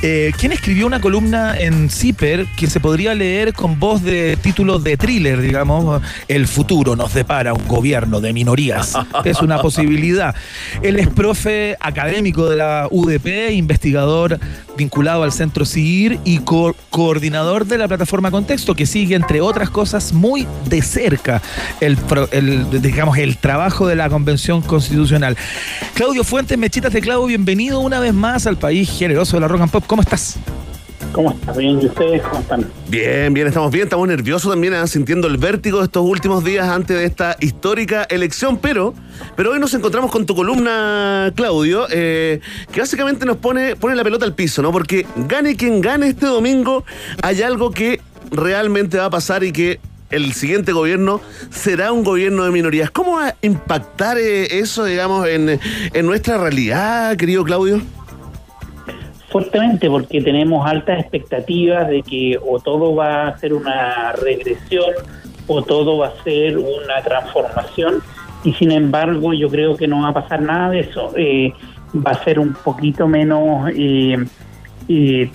eh, quien escribió una columna en Zipper que se podría leer con voz de título de thriller, digamos, El futuro nos depara un gobierno de minorías. Es una posibilidad. Él es profe académico de la UDP, investigador vinculado al Centro CIR y co- coordinador de la plataforma Contexto, que sigue, entre otras cosas, muy de cerca el, digamos, el trabajo de la Convención Constitucional. Claudio Fuentes, Mechitas de Claudio, bienvenido una vez más al país generoso de la Rock and Pop. ¿Cómo estás? ¿Cómo estás? Bien, ¿y ustedes cómo están? Bien, bien, estamos bien, estamos nerviosos también, ¿eh? sintiendo el vértigo de estos últimos días antes de esta histórica elección, pero, pero hoy nos encontramos con tu columna, Claudio, eh, que básicamente nos pone, pone la pelota al piso, ¿no? Porque gane quien gane este domingo, hay algo que realmente va a pasar y que el siguiente gobierno será un gobierno de minorías. ¿Cómo va a impactar eh, eso, digamos, en, en nuestra realidad, querido Claudio? Fuertemente, porque tenemos altas expectativas de que o todo va a ser una regresión o todo va a ser una transformación y sin embargo yo creo que no va a pasar nada de eso. Eh, va a ser un poquito menos eh, eh,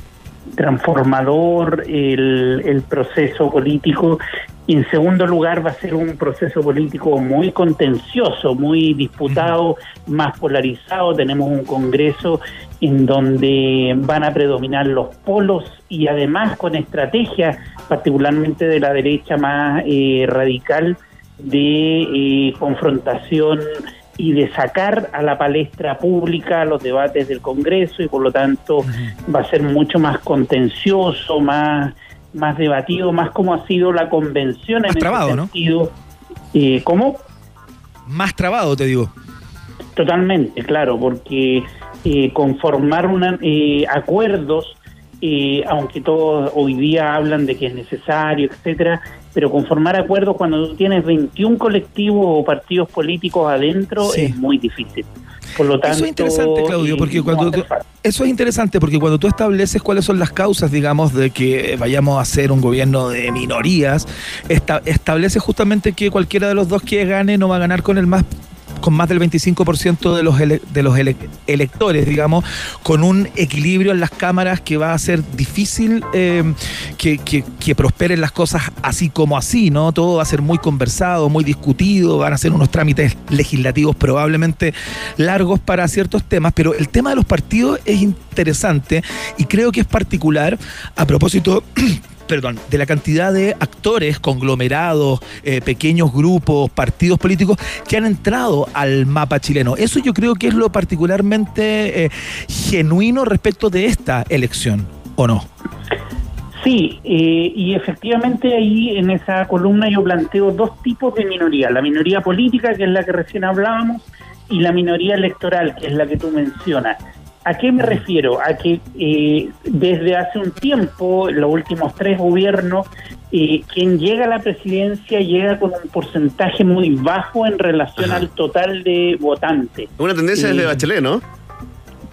transformador el, el proceso político y en segundo lugar va a ser un proceso político muy contencioso, muy disputado, más polarizado. Tenemos un Congreso en donde van a predominar los polos y además con estrategias, particularmente de la derecha más eh, radical, de eh, confrontación y de sacar a la palestra pública los debates del Congreso y por lo tanto va a ser mucho más contencioso, más más debatido, más como ha sido la convención Más en trabado, ese ¿no? sentido. Eh, ¿Cómo? Más trabado, te digo. Totalmente, claro, porque eh, conformar una, eh, acuerdos eh, aunque todos hoy día hablan de que es necesario, etcétera, pero conformar acuerdos cuando tú tienes 21 colectivos o partidos políticos adentro Sí. es muy difícil. Por lo tanto, Eso es interesante, Claudio, porque cuando tú- eso es interesante porque cuando tú estableces cuáles son las causas, digamos, de que vayamos a hacer un gobierno de minorías, esta, establece justamente que cualquiera de los dos que gane no va a ganar con el más con más del 25% de los, de los ele- electores, digamos, con un equilibrio en las cámaras que va a ser difícil eh, que, que- que prosperen las cosas así como así, ¿no? Todo va a ser muy conversado, muy discutido, van a ser unos trámites legislativos probablemente largos para ciertos temas, pero el tema de los partidos es interesante y creo que es particular a propósito perdón, de la cantidad de actores, conglomerados, eh, pequeños grupos, partidos políticos que han entrado al mapa chileno. Eso yo creo que es lo particularmente eh, genuino respecto de esta elección, ¿o no? Sí, eh, y efectivamente ahí en esa columna yo planteo dos tipos de minoría, la minoría política, que es la que recién hablábamos, y la minoría electoral, que es la que tú mencionas. ¿A qué me refiero? A que eh, desde hace un tiempo, los últimos tres gobiernos, eh, quien llega a la presidencia llega con un porcentaje muy bajo en relación al total de votantes. Una tendencia desde Bachelet, ¿no?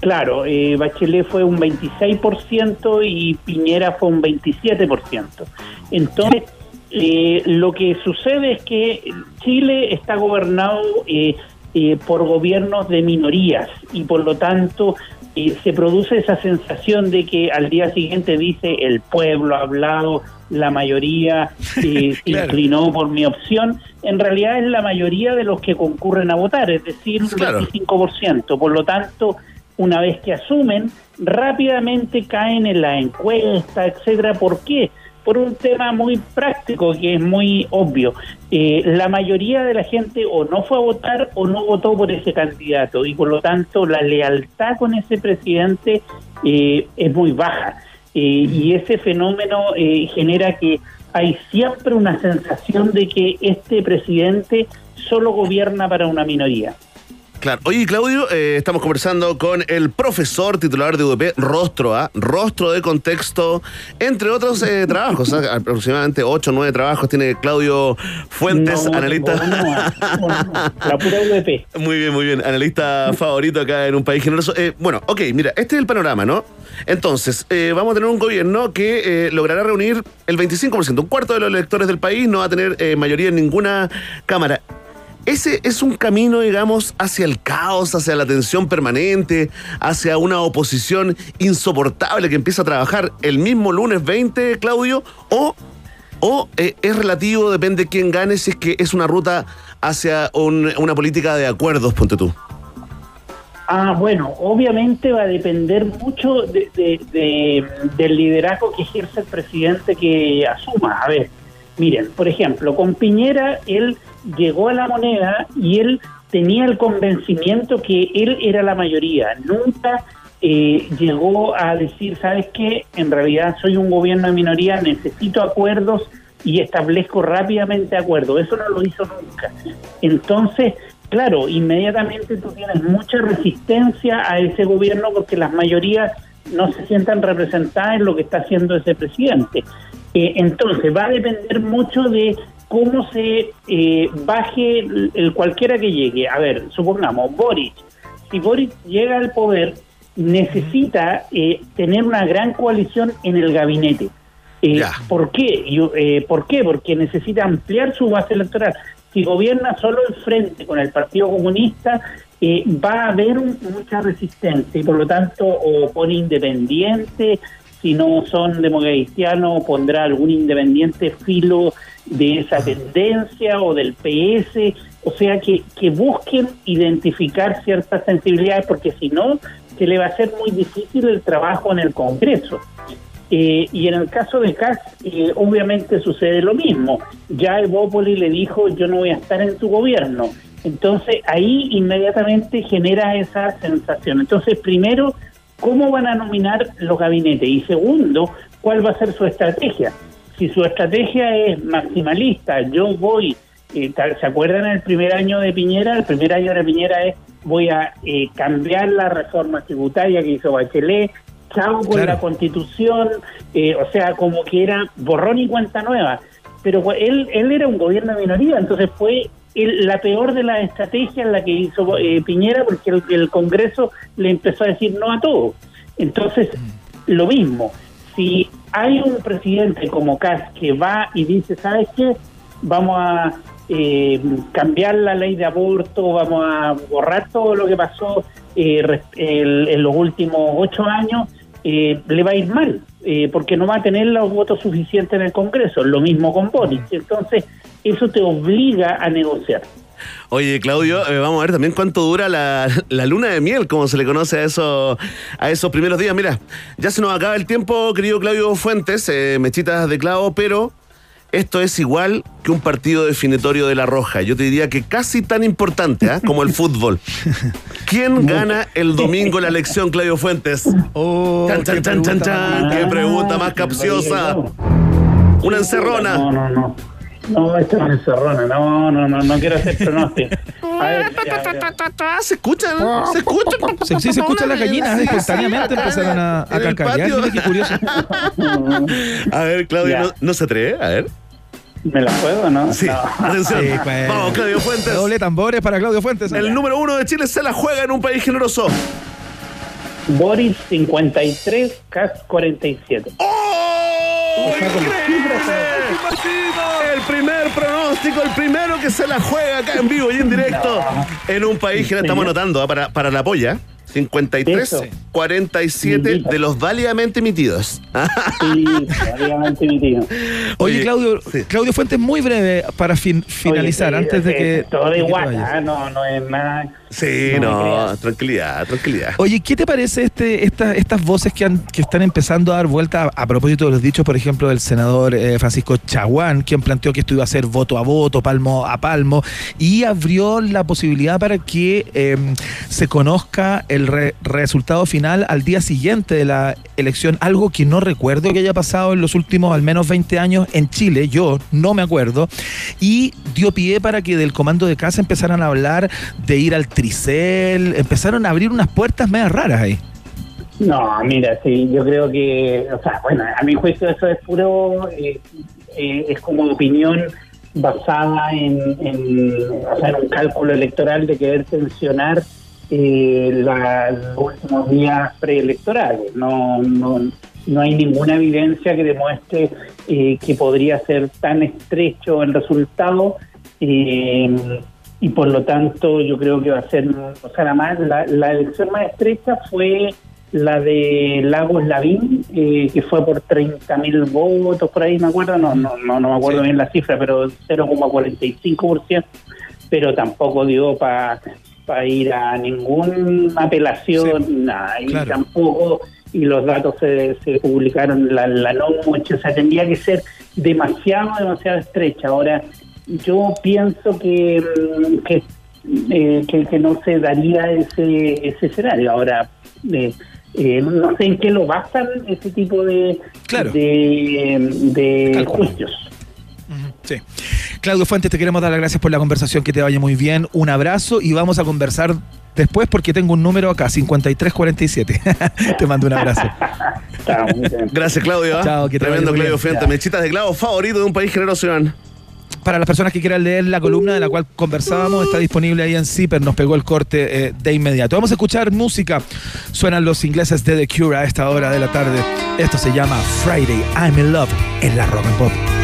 Claro, eh, Bachelet fue un 26% y Piñera fue un 27%. Entonces, eh, lo que sucede es que Chile está gobernado eh, eh, por gobiernos de minorías y por lo tanto eh, se produce esa sensación de que al día siguiente dice el pueblo ha hablado, la mayoría eh, se Claro. inclinó por mi opción. En realidad es la mayoría de los que concurren a votar, es decir, un Claro. 25%. Por lo tanto, una vez que asumen, rápidamente caen en la encuesta, etcétera. ¿Por qué? Por un tema muy práctico que es muy obvio. Eh, la mayoría de la gente o no fue a votar o no votó por ese candidato y por lo tanto la lealtad con ese presidente eh, es muy baja. Eh, y ese fenómeno genera que hay siempre una sensación de que este presidente solo gobierna para una minoría. Claro. Oye, Claudio, eh, estamos conversando con el profesor titular de UDP, Rostro A, Rostro de Contexto, entre otros eh, trabajos, ¿ah? aproximadamente 8 o 9 trabajos tiene Claudio Fuentes, No, analista. no, la pura UDP. Muy bien, muy bien. Analista favorito acá en un país generoso. Eh, bueno, ok, mira, este es el panorama, ¿no? Entonces, eh, vamos a tener un gobierno que eh, logrará reunir el 25%, un cuarto de los electores del país, no va a tener eh, mayoría en ninguna cámara. Ese es un camino, digamos, hacia el caos, hacia la tensión permanente, hacia una oposición insoportable que empieza a trabajar el mismo lunes 20, Claudio, o, o eh, es relativo, depende de quién gane, si es que es una ruta hacia un- una política de acuerdos, ponte tú. Ah, bueno, obviamente va a depender mucho de- de- de- del liderazgo que ejerce el presidente que asuma. A ver, miren, por ejemplo, con Piñera él llegó a la moneda y él tenía el convencimiento que él era la mayoría. Nunca eh, llegó a decir, ¿sabes qué? En realidad soy un gobierno de minoría, necesito acuerdos y establezco rápidamente acuerdos. Eso no lo hizo nunca. Entonces, claro, inmediatamente tú tienes mucha resistencia a ese gobierno porque las mayorías no se sientan representadas en lo que está haciendo ese presidente. Eh, entonces, va a depender mucho de cómo se eh, baje el, el cualquiera que llegue. A ver, supongamos, Boric. Si Boric llega al poder, necesita eh, tener una gran coalición en el gabinete. Eh, ¿Por qué? Yo, eh, ¿Por qué? Porque necesita ampliar su base electoral. Si gobierna solo el frente con el Partido Comunista, eh, va a haber un- mucha resistencia y por lo tanto o pone independiente, si no son democristianos, pondrá algún independiente filo de esa tendencia o del PS, o sea que, que busquen identificar ciertas sensibilidades porque si no, se le va a ser muy difícil el trabajo en el Congreso. Eh, y en el caso de Kass, eh, obviamente sucede lo mismo. Ya Evópoli le dijo, yo no voy a estar en tu gobierno. Entonces ahí inmediatamente genera esa sensación. Entonces, primero, ¿cómo van a nominar los gabinetes? Y segundo, ¿cuál va a ser su estrategia? Si su estrategia es maximalista, yo voy, eh, tal- ¿se acuerdan el primer año de Piñera? El primer año de Piñera es, voy a eh, cambiar la reforma tributaria que hizo Bachelet, chao con la constitución, eh, o sea, como que era borrón y cuenta nueva. Pero pues, él, él era un gobierno de minoría, entonces fue el- la peor de las estrategias la que hizo eh, Piñera, porque el, el Congreso le empezó a decir no a todo. Entonces, lo mismo, si hay un presidente como Kass que va y dice, ¿sabes qué? Vamos a eh, cambiar la ley de aborto, vamos a borrar todo lo que pasó eh, el- en los últimos ocho años, eh, le va a ir mal, eh, porque no va a tener los votos suficientes en el Congreso. Lo mismo con Boris. Entonces, eso te obliga a negociar. Oye, Claudio, eh, vamos a ver también cuánto dura la, la luna de miel, como se le conoce a, eso, a esos primeros días. Mira, ya se nos acaba el tiempo, querido Claudio Fuentes, eh, mechitas de clavo, pero esto es igual que un partido definitorio de la Roja. Yo te diría que casi tan importante ¿ah? como el fútbol. ¿Quién gana el domingo la elección, Claudio Fuentes? Oh, Chan, chan, chan, chan, chan. Qué pregunta más capciosa. Una encerrona. No, no, no. No, esto es una encerrona. No, no, no, no quiero hacer pronóstico. A ver, ya, ya. ¿Se escuchan? ¿Se escuchan? Sí, se escuchan las gallinas, Sí, espontáneamente empezaron a, a. Mira qué curioso. A ver, Claudio, no, no se atreve? A ver. ¿Me la puedo no? Sí, No. atención. Sí, pues. Vamos, Claudio Fuentes. Doble tambores para Claudio Fuentes. El número uno de Chile se la juega en un país generoso. Boris 53, Kass 47. ¡Oh! Cifras, El primer pronóstico, el primero que se la juega acá en vivo y en directo en un país que la estamos anotando ¿ah? para, para la polla. 53, Eso. 47 de los válidamente emitidos. Sí, obviamente mi tío. Oye, Oye, Claudio, sí. Claudio Fuentes, muy breve para fin- finalizar, Oye, antes de eh, que. Todo de igual, ah, no, no es nada. Sí, No tranquilidad, tranquilidad. Oye, ¿qué te parece este, esta- estas voces que, han, que están empezando a dar vuelta a, a propósito de los dichos, por ejemplo, del senador eh, Francisco Chaguán, quien planteó que esto iba a ser voto a voto, palmo a palmo, y abrió la posibilidad para que eh, se conozca el re- resultado final al día siguiente de la elección, algo que no recuerdo que haya pasado en los últimos al menos 20 años en Chile, yo no me acuerdo, y dio pie para que del comando de casa empezaran a hablar de ir al tricel, empezaron a abrir unas puertas medias raras ahí. No, mira, sí, yo creo que, o sea, bueno, a mi juicio eso es puro, eh, eh, es como opinión basada en, o sea, en un cálculo electoral de querer tensionar eh, la- los últimos días preelectorales. No, no, no hay ninguna evidencia que demuestre eh, que podría ser tan estrecho el resultado. eh, y por lo tanto yo creo que va a ser, o sea, la, más, la, la elección más estrecha fue la de Lagos Lavín, eh, que fue por 30.000 votos, por ahí me acuerdo, no, no, no, no me acuerdo bien la cifra, pero 0,45%, pero tampoco dio para ir a ninguna apelación, nada, y claro. tampoco, y los datos se, se publicaron la, la noche, o sea, tendría que ser demasiado, demasiado estrecha. Ahora, yo pienso que, mm, que, eh, que, que no se daría ese, ese escenario. Ahora, eh, eh, no sé en qué lo basan ese tipo de, Claro. de, de juicios. Sí. Claudio Fuentes, te queremos dar las gracias por la conversación, que te vaya muy bien. Un abrazo y vamos a conversar después porque tengo un número acá, 5347. te mando un abrazo. Chao. Gracias, Claudio. ¿ah? Chao, que te Tremendo vaya muy Claudio. Fuentes. Mechitas de clavo favorito de un país generoso, Iván. Para las personas que quieran leer la columna de la cual conversábamos, está disponible ahí en Zipper, nos pegó el corte eh, de inmediato. Vamos a escuchar música. Suenan los ingleses de The Cure a esta hora de la tarde. Esto se llama Friday, I'm in Love en la Rock and Pop.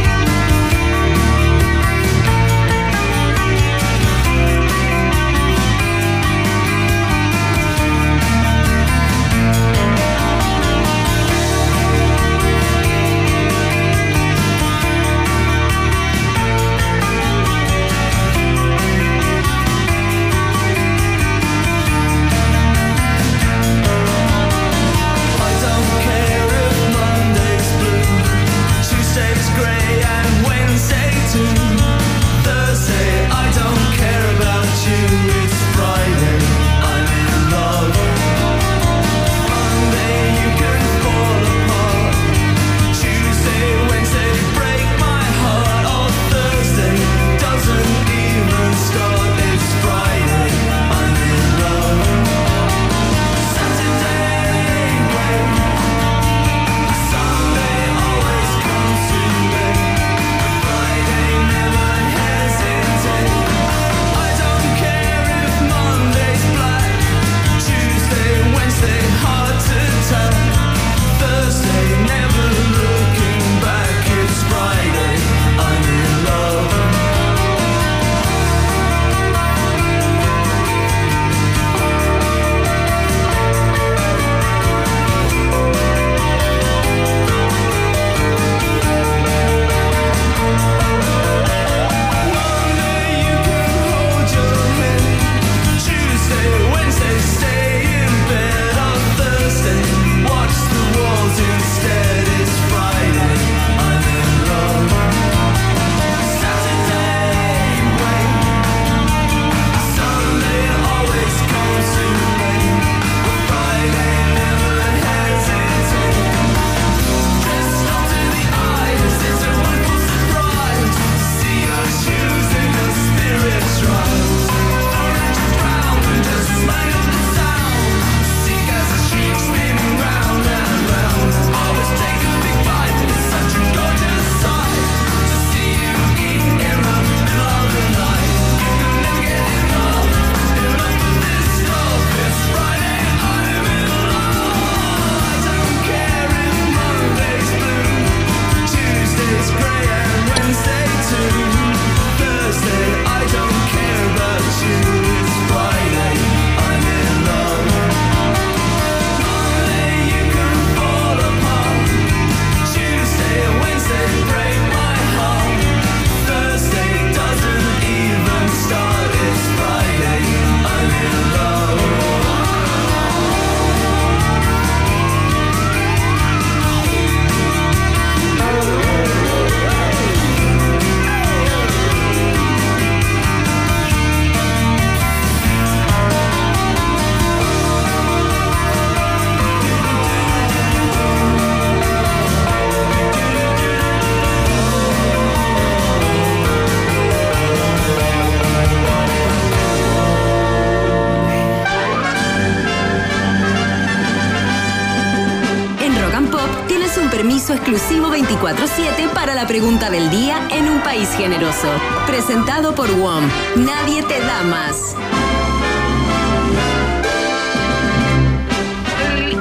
24-7 para la pregunta del día en un país generoso. Presentado por WOM. Nadie te da más.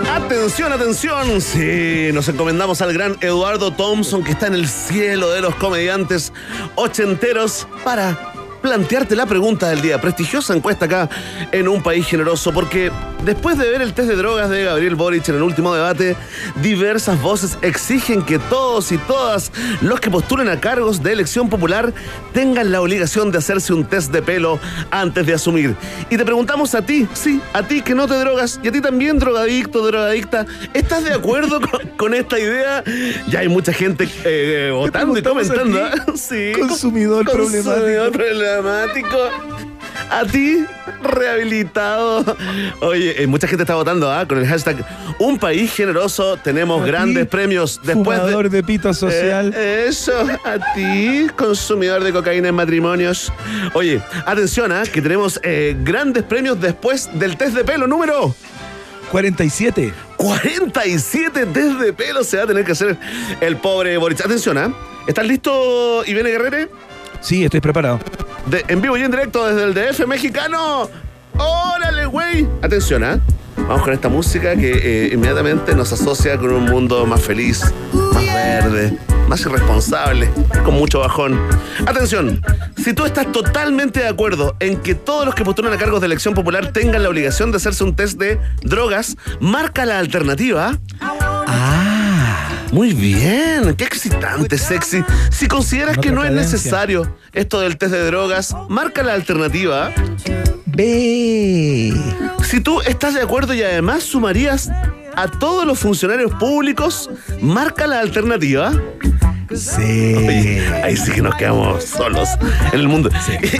Atención, atención. Sí, nos encomendamos al gran Eduardo Thompson que está en el cielo de los comediantes ochenteros para plantearte la pregunta del día. Prestigiosa encuesta acá en un país generoso porque después de ver el test de drogas de Gabriel Boric en el último debate, diversas voces exigen que todos y todas los que postulen a cargos de elección popular tengan la obligación de hacerse un test de pelo antes de asumir. Y te preguntamos a ti, sí, a ti que no te drogas y a ti también drogadicto, drogadicta, ¿estás de acuerdo con, con esta idea? Ya hay mucha gente eh, votando y comentando. ¿ah? Sí, Consumidor Consumidor problemático. problemático. A ti, rehabilitado. Oye, eh, mucha gente está votando ¿ah? con el hashtag Un país generoso. Tenemos A grandes ti, premios después Fumador de. de pito social. Eh, eso, a ti, consumidor de cocaína en matrimonios. Oye, atención, ¿ah? que tenemos eh, grandes premios después del test de pelo número 47. 47 test de pelo se va a tener que hacer el pobre Boric. Atención, ¿ah? ¿Estás listo, Ivene Guerrere? Sí, estoy preparado. En vivo y en directo desde el DF mexicano. ¡Órale, güey! Atención, ¿ah? Vamos con esta música que eh, inmediatamente nos asocia con un mundo más feliz, más verde, más irresponsable, con mucho bajón. Atención, si tú estás totalmente de acuerdo en que todos los que postulan a cargos de elección popular tengan la obligación de hacerse un test de drogas, marca la alternativa. Muy bien, qué excitante, sexy. Si consideras que no es necesario esto del test de drogas, marca la alternativa. B. Si tú estás de acuerdo y además sumarías a todos los funcionarios públicos, marca la alternativa. Sí. Oye, ahí sí que nos quedamos solos en el mundo.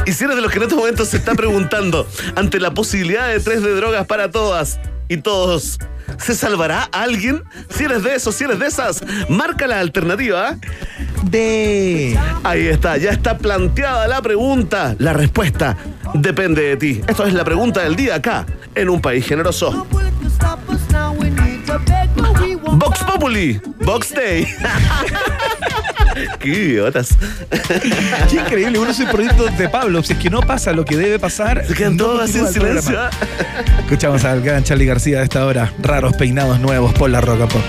Y si eres de los que en estos momentos se está preguntando ante la posibilidad de tres de drogas para todas y todos, ¿se salvará alguien? Si eres de esos, si eres de esas, marca la alternativa. D. Ahí está, ya está planteada la pregunta. La respuesta depende de ti. Esto es la pregunta del día acá, en un país generoso. Vox Populi, Vox Day. Qué idiotas. Qué increíble, uno soy proyecto de Pablo. Si es que no pasa lo que debe pasar, Se quedan no todos así en el silencio. programa. Escuchamos al gran Charlie García a esta hora. Raros peinados nuevos por la roca pop.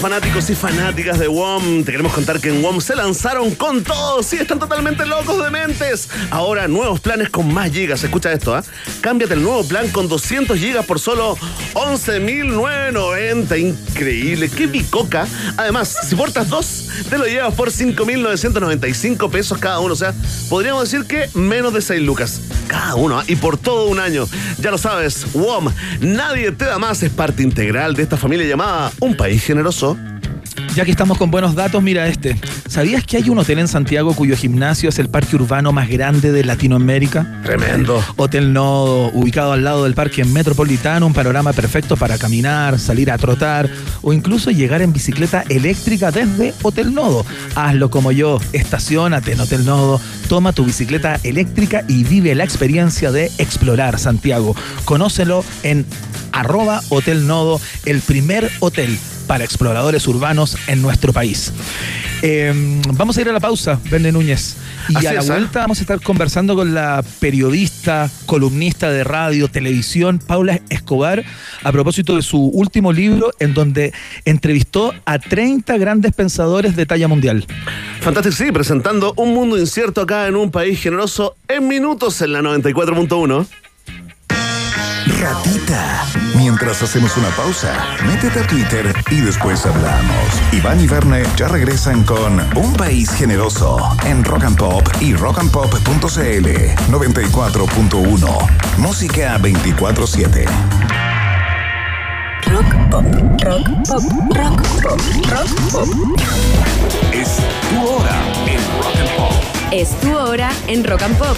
Fanáticos y fanáticas de WOM, te queremos contar que en WOM se lanzaron con todo, sí, están totalmente locos de mentes. Ahora nuevos planes con más gigas, escucha esto, ¿ah? Cámbiate el nuevo plan con 200 gigas por solo 11.990, increíble, qué bicoca. Además, si portas dos, te lo llevas por 5.995 pesos cada uno, o sea, podríamos decir que menos de 6 lucas cada uno, ¿ah? y por todo un año. Ya lo sabes, WOM, nadie te da más, es parte integral de esta familia llamada Un País Generoso. Ya que estamos con buenos datos, mira este. ¿Sabías que hay un hotel en Santiago cuyo gimnasio es el parque urbano más grande de Latinoamérica? Tremendo. Hotel Nodo, ubicado al lado del parque metropolitano, un panorama perfecto para caminar, salir a trotar o incluso llegar en bicicleta eléctrica desde Hotel Nodo. Hazlo como yo, estacionate en Hotel Nodo, toma tu bicicleta eléctrica y vive la experiencia de explorar Santiago. Conócelo en arroba Hotel Nodo, el primer hotel para exploradores urbanos en nuestro país. Eh, vamos a ir a la pausa, Verne Núñez. Y Así a la es, ¿eh? vuelta vamos a estar conversando con la periodista, columnista de radio, televisión, Paula Escobar, a propósito de su último libro, en donde entrevistó a 30 grandes pensadores de talla mundial. Fantastic sí, presentando un mundo incierto acá en un país generoso en minutos en la 94.1. Ratita. Mientras hacemos una pausa, métete a Twitter y después hablamos. Iván y Verne ya regresan con Un País Generoso en Rock and Pop y rockandpop.cl 94.1. Música 24-7. Rock pop, rock pop, rock pop, rock pop. Es tu hora en Rock and Pop. Es tu hora en Rock and Pop.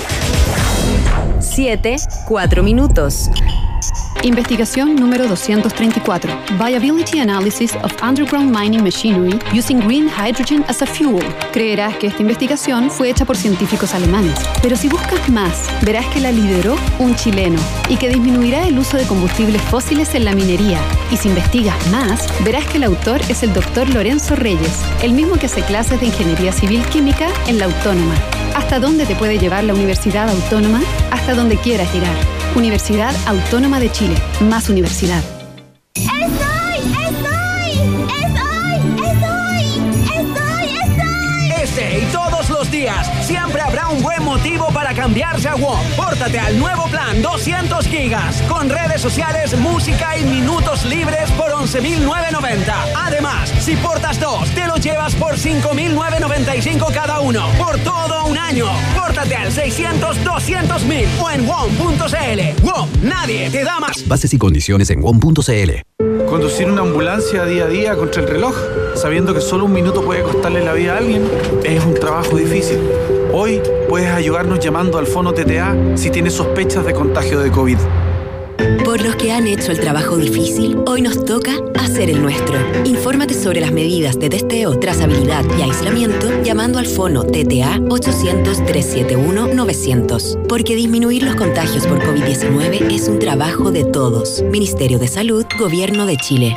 7, 4 minutos. Investigación número 234. Viability Analysis of Underground Mining Machinery Using Green Hydrogen as a Fuel. Creerás que esta investigación fue hecha por científicos alemanes, pero si buscas más, verás que la lideró un chileno y que disminuirá el uso de combustibles fósiles en la minería. Y si investigas más, verás que el autor es el doctor Lorenzo Reyes, el mismo que hace clases de Ingeniería Civil Química en la Autónoma. ¿Hasta dónde te puede llevar la Universidad Autónoma? Hasta donde quieras llegar. Universidad Autónoma de Chile. Más universidad. ¡Estoy! ¡Estoy! ¡Estoy! ¡Estoy! ¡Estoy! ¡Estoy! Este y todos los días siempre habrá un buen motivo para cambiarse a WOM. Pórtate al nuevo plan 200 gigas con redes sociales, música y minutos libres por 11.990. Además, si portas dos, te lo llevas por 5.995 cada uno por todo un año. Pórtate al 600 200 mil o en WOM.cl. WOM, nadie te da más. Bases y condiciones en WOM.cl. Conducir una ambulancia día a día contra el reloj, sabiendo que solo un minuto puede costarle la vida a alguien, es un trabajo difícil. Hoy puedes ayudarnos llamando al Fono TTA si tienes sospechas de contagio de COVID. Por los que han hecho el trabajo difícil, hoy nos toca hacer el nuestro. Infórmate sobre las medidas de testeo, trazabilidad y aislamiento llamando al fono TTA 800-371-900. Porque disminuir los contagios por COVID-19 es un trabajo de todos. Ministerio de Salud, Gobierno de Chile.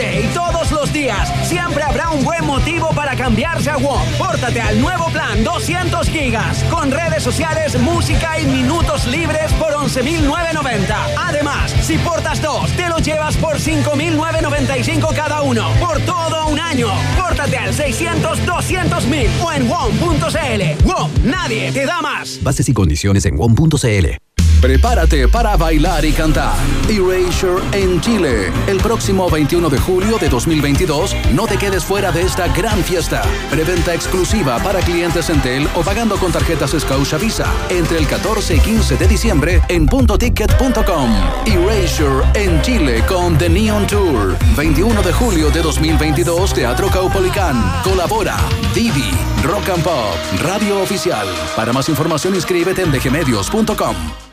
Y todos los días siempre habrá un buen motivo para cambiarse a WOM. Pórtate al nuevo plan 200 gigas con redes sociales, música y minutos libres por 11.990. Además, si portas dos, te lo llevas por 5.995 cada uno por todo un año. Pórtate al 600 200 mil o en WOM.cl. WOM, nadie te da más. Bases y condiciones en WOM.cl. Prepárate para bailar y cantar. Erasure en Chile. El próximo 21 de julio de 2022, no te quedes fuera de esta gran fiesta. Preventa exclusiva para clientes Entel o pagando con tarjetas Scotia Visa. Entre el 14 y 15 de diciembre en puntoticket.com. Erasure en Chile con The Neon Tour. 21 de julio de 2022, Teatro Caupolicán. Colabora Divi, Rock and Pop, Radio Oficial. Para más información inscríbete en dgmedios.com.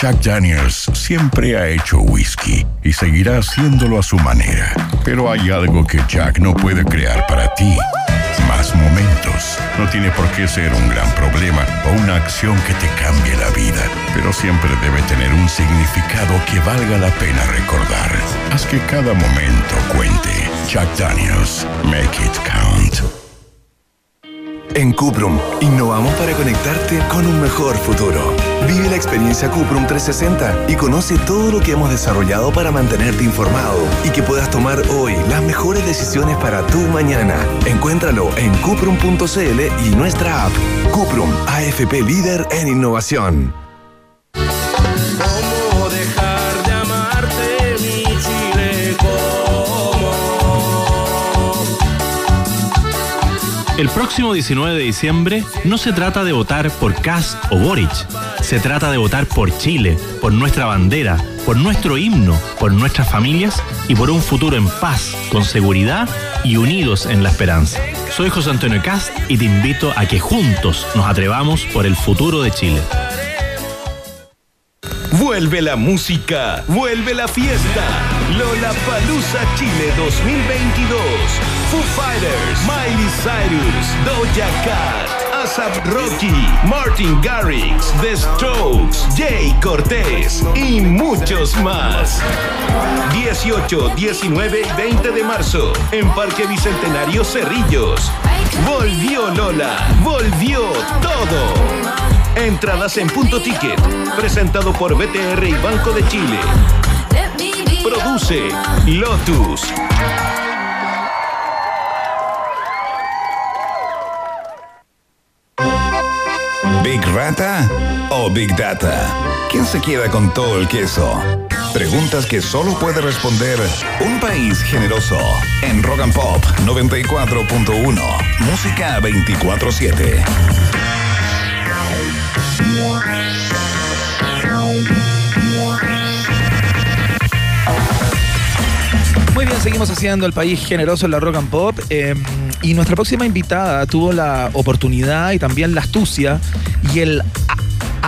Jack Daniels siempre ha hecho whisky y seguirá haciéndolo a su manera. Pero hay algo que Jack no puede crear para ti. Más momentos. No tiene por qué ser un gran problema o una acción que te cambie la vida, pero siempre debe tener un significado que valga la pena recordar. Haz que cada momento cuente. Jack Daniels, make it count. En Cuprum, innovamos para conectarte con un mejor futuro. Vive la experiencia Cuprum 360 y conoce todo lo que hemos desarrollado para mantenerte informado y que puedas tomar hoy las mejores decisiones para tu mañana. Encuéntralo en cuprum.cl y nuestra app. Cuprum, AFP líder en innovación. El próximo 19 de diciembre no se trata de votar por Cast o Boric. Se trata de votar por Chile, por nuestra bandera, por nuestro himno, por nuestras familias y por un futuro en paz, con seguridad y unidos en la esperanza. Soy José Antonio Cast y te invito a que juntos nos atrevamos por el futuro de Chile. Vuelve la música, vuelve la fiesta. Lola Palusa Chile 2022. Foo Fighters, Miley Cyrus, Doja Cat, ASAP Rocky, Martin Garrix, The Strokes, Jay Cortés y muchos más. 18, 19 y 20 de marzo en Parque Bicentenario Cerrillos. Volvió Lola, volvió todo. Entradas en punto ticket, presentado por BTR y Banco de Chile. Produce Lotus. ¿Big Rata o Big Data? ¿Quién se queda con todo el queso? Preguntas que solo puede responder un país generoso. En Rock and Pop 94.1. Música 24-7. Muy bien, seguimos haciendo el país generoso en la rock and pop. eh, y nuestra próxima invitada tuvo la oportunidad y también la astucia y el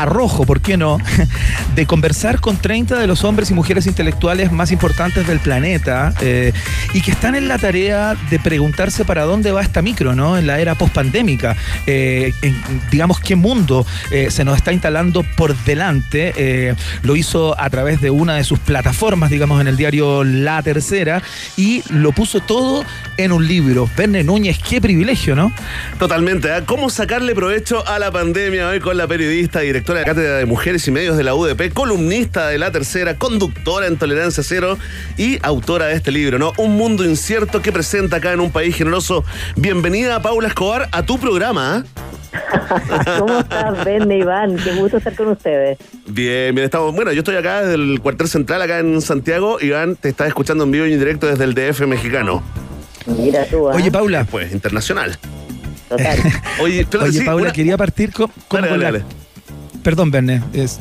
arrojo, ¿por qué no?, de conversar con 30 de los hombres y mujeres intelectuales más importantes del planeta eh, y que están en la tarea de preguntarse para dónde va esta micro, ¿no? En la era pospandémica. Eh, en, digamos, qué mundo eh, se nos está instalando por delante. Lo hizo a través de una de sus plataformas, digamos, en el diario La Tercera y lo puso todo en un libro. Verne Núñez, qué privilegio, ¿no? Totalmente. ¿Cómo sacarle provecho a la pandemia hoy con la periodista, directora de Cátedra de Mujeres y Medios de la UDP, columnista de La Tercera, conductora en Tolerancia Cero y autora de este libro, ¿no? Un mundo incierto que presenta acá en un país generoso. Bienvenida, Paula Escobar, a tu programa. ¿ah? ¿Cómo estás, Ben Iván? Qué gusto estar con ustedes. Bien, bien, estamos. Bueno, yo estoy acá desde el cuartel central, acá en Santiago. Iván te está escuchando en vivo y en directo desde el DF mexicano. Mira tú, ¿ah? Oye, Paula. Pues, internacional. Total. Oye, pero Oye, sí, Paula, una- quería partir con, con- Dale, con dale, la- dale. Perdón, Verne. es-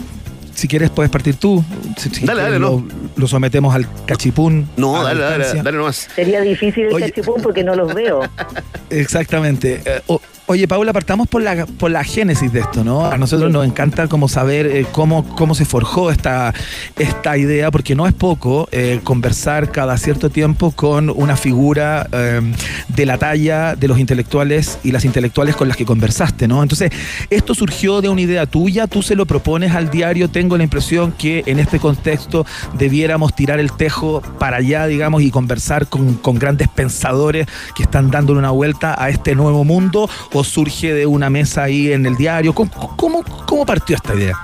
si quieres, puedes partir tú. Si- si Dale, dale, lo, lo sometemos al cachipún. No, dale, dale, distancia. dale nomás. Sería difícil el Oye. cachipún porque no los veo. Exactamente. Eh, oye, Paula, partamos por la, por la génesis de esto, ¿no? A nosotros nos encanta como saber eh, cómo, cómo se forjó esta, esta idea, porque no es poco eh, conversar cada cierto tiempo con una figura eh, de la talla de los intelectuales y las intelectuales con las que conversaste, ¿no? Entonces, esto surgió de una idea tuya, tú se lo propones al diario, tengo la impresión que en este contexto debiéramos tirar el tejo para allá, digamos, y conversar con, con grandes pensadores que están dándole una vuelta a este nuevo mundo, surge de una mesa ahí en el diario. ¿Cómo, cómo, partió esta idea?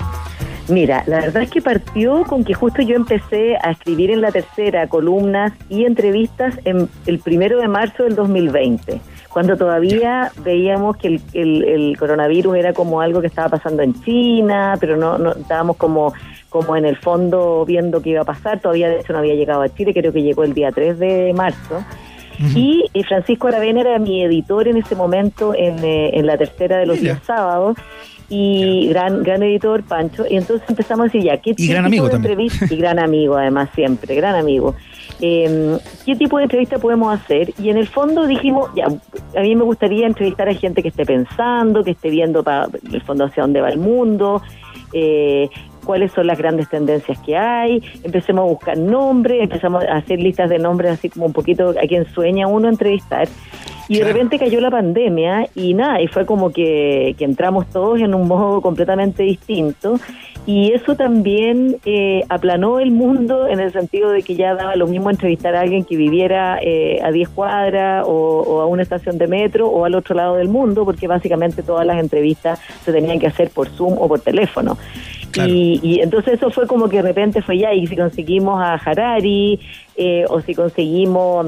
Mira, la verdad es que partió con que justo yo empecé a escribir en la tercera columnas y entrevistas en el primero de marzo del 2020, cuando todavía veíamos que el, el- el coronavirus era como algo que estaba pasando en China, pero no, no estábamos como como en el fondo viendo qué iba a pasar, todavía de hecho no había llegado a Chile, creo que llegó el día 3 de marzo. Y eh, Francisco Aravena era mi editor en ese momento en, eh, en la tercera de los días sábados y gran gran editor Pancho. Y entonces empezamos a decir ya qué Y gran qué amigo tipo de también. entrevista y gran amigo además siempre gran amigo. Eh, qué tipo de entrevista podemos hacer y en el fondo dijimos ya a mí me gustaría entrevistar a gente que esté pensando que esté viendo para el fondo hacia dónde va el mundo eh, cuáles son las grandes tendencias que hay, empecemos a buscar nombres, empezamos a hacer listas de nombres así como un poquito a quien sueña uno entrevistar. Y de repente cayó la pandemia y nada, y fue como que, que entramos todos en un modo completamente distinto. Y eso también eh, aplanó el mundo en el sentido de que ya daba lo mismo entrevistar a alguien que viviera eh, a 10 cuadras o, o a una estación de metro o al otro lado del mundo, porque básicamente todas las entrevistas se tenían que hacer por Zoom o por teléfono. Y, y entonces eso fue como que de repente fue ya, y si conseguimos a Harari, eh, o si conseguimos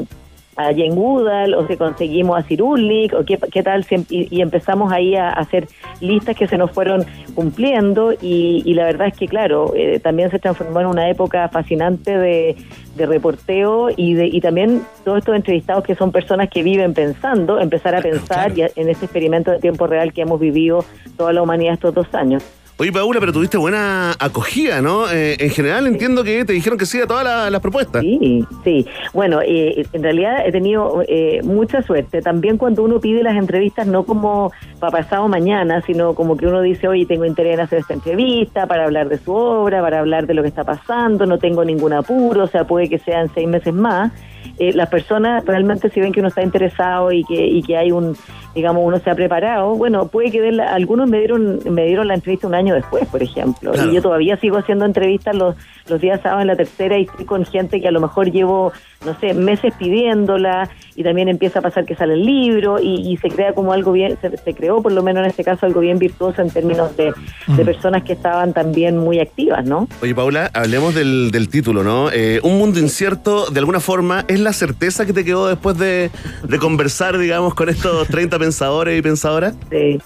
a Jane Goodall, o si conseguimos a Cirulnik, o qué, qué tal, si em- y, y empezamos ahí a, hacer listas que se nos fueron cumpliendo, y, y la verdad es que, claro, eh, también se transformó en una época fascinante de, de reporteo y, de, y también todos estos entrevistados que son personas que viven pensando, empezar a pensar y a- en este experimento de tiempo real que hemos vivido toda la humanidad estos dos años. Oye, Paula, pero tuviste buena acogida, ¿no? Eh, en general entiendo que te dijeron que sí a todas la- las propuestas. Sí, sí. Bueno, eh, en realidad he tenido eh, mucha suerte. También cuando uno pide las entrevistas, no como para pasado mañana, sino como que uno dice, oye, tengo interés en hacer esta entrevista para hablar de su obra, para hablar de lo que está pasando, no tengo ningún apuro, o sea, puede que sean seis meses más. Eh, las personas realmente si ven que uno está interesado y que, y que hay un, digamos, uno se ha preparado, bueno, puede que la- algunos me dieron, me dieron la entrevista un año después, por ejemplo, Claro. y yo todavía sigo haciendo entrevistas los, los días sábados en la tercera y estoy con gente que a lo mejor llevo, no sé, meses pidiéndola y también empieza a pasar que sale el libro y, y se crea como algo bien, se, se creó por lo menos en este caso algo bien virtuoso en términos de, de personas que estaban también muy activas, ¿no? Oye, Paula, hablemos del, del título, ¿no? Eh, un mundo incierto, de alguna forma, ¿es la certeza que te quedó después de, de conversar, digamos, con estos 30 pensadores y pensadoras? de,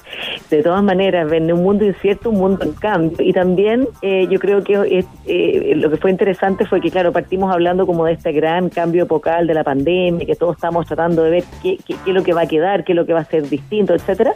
de todas maneras, ven un mundo incierto, un mundo en cambio. Y también eh, yo creo que eh, eh, lo que fue interesante fue que, claro, partimos hablando como de este gran cambio epocal de la pandemia, que todos estamos tratando de ver qué, qué- qué es lo que va a quedar, qué es lo que va a ser distinto, etcétera.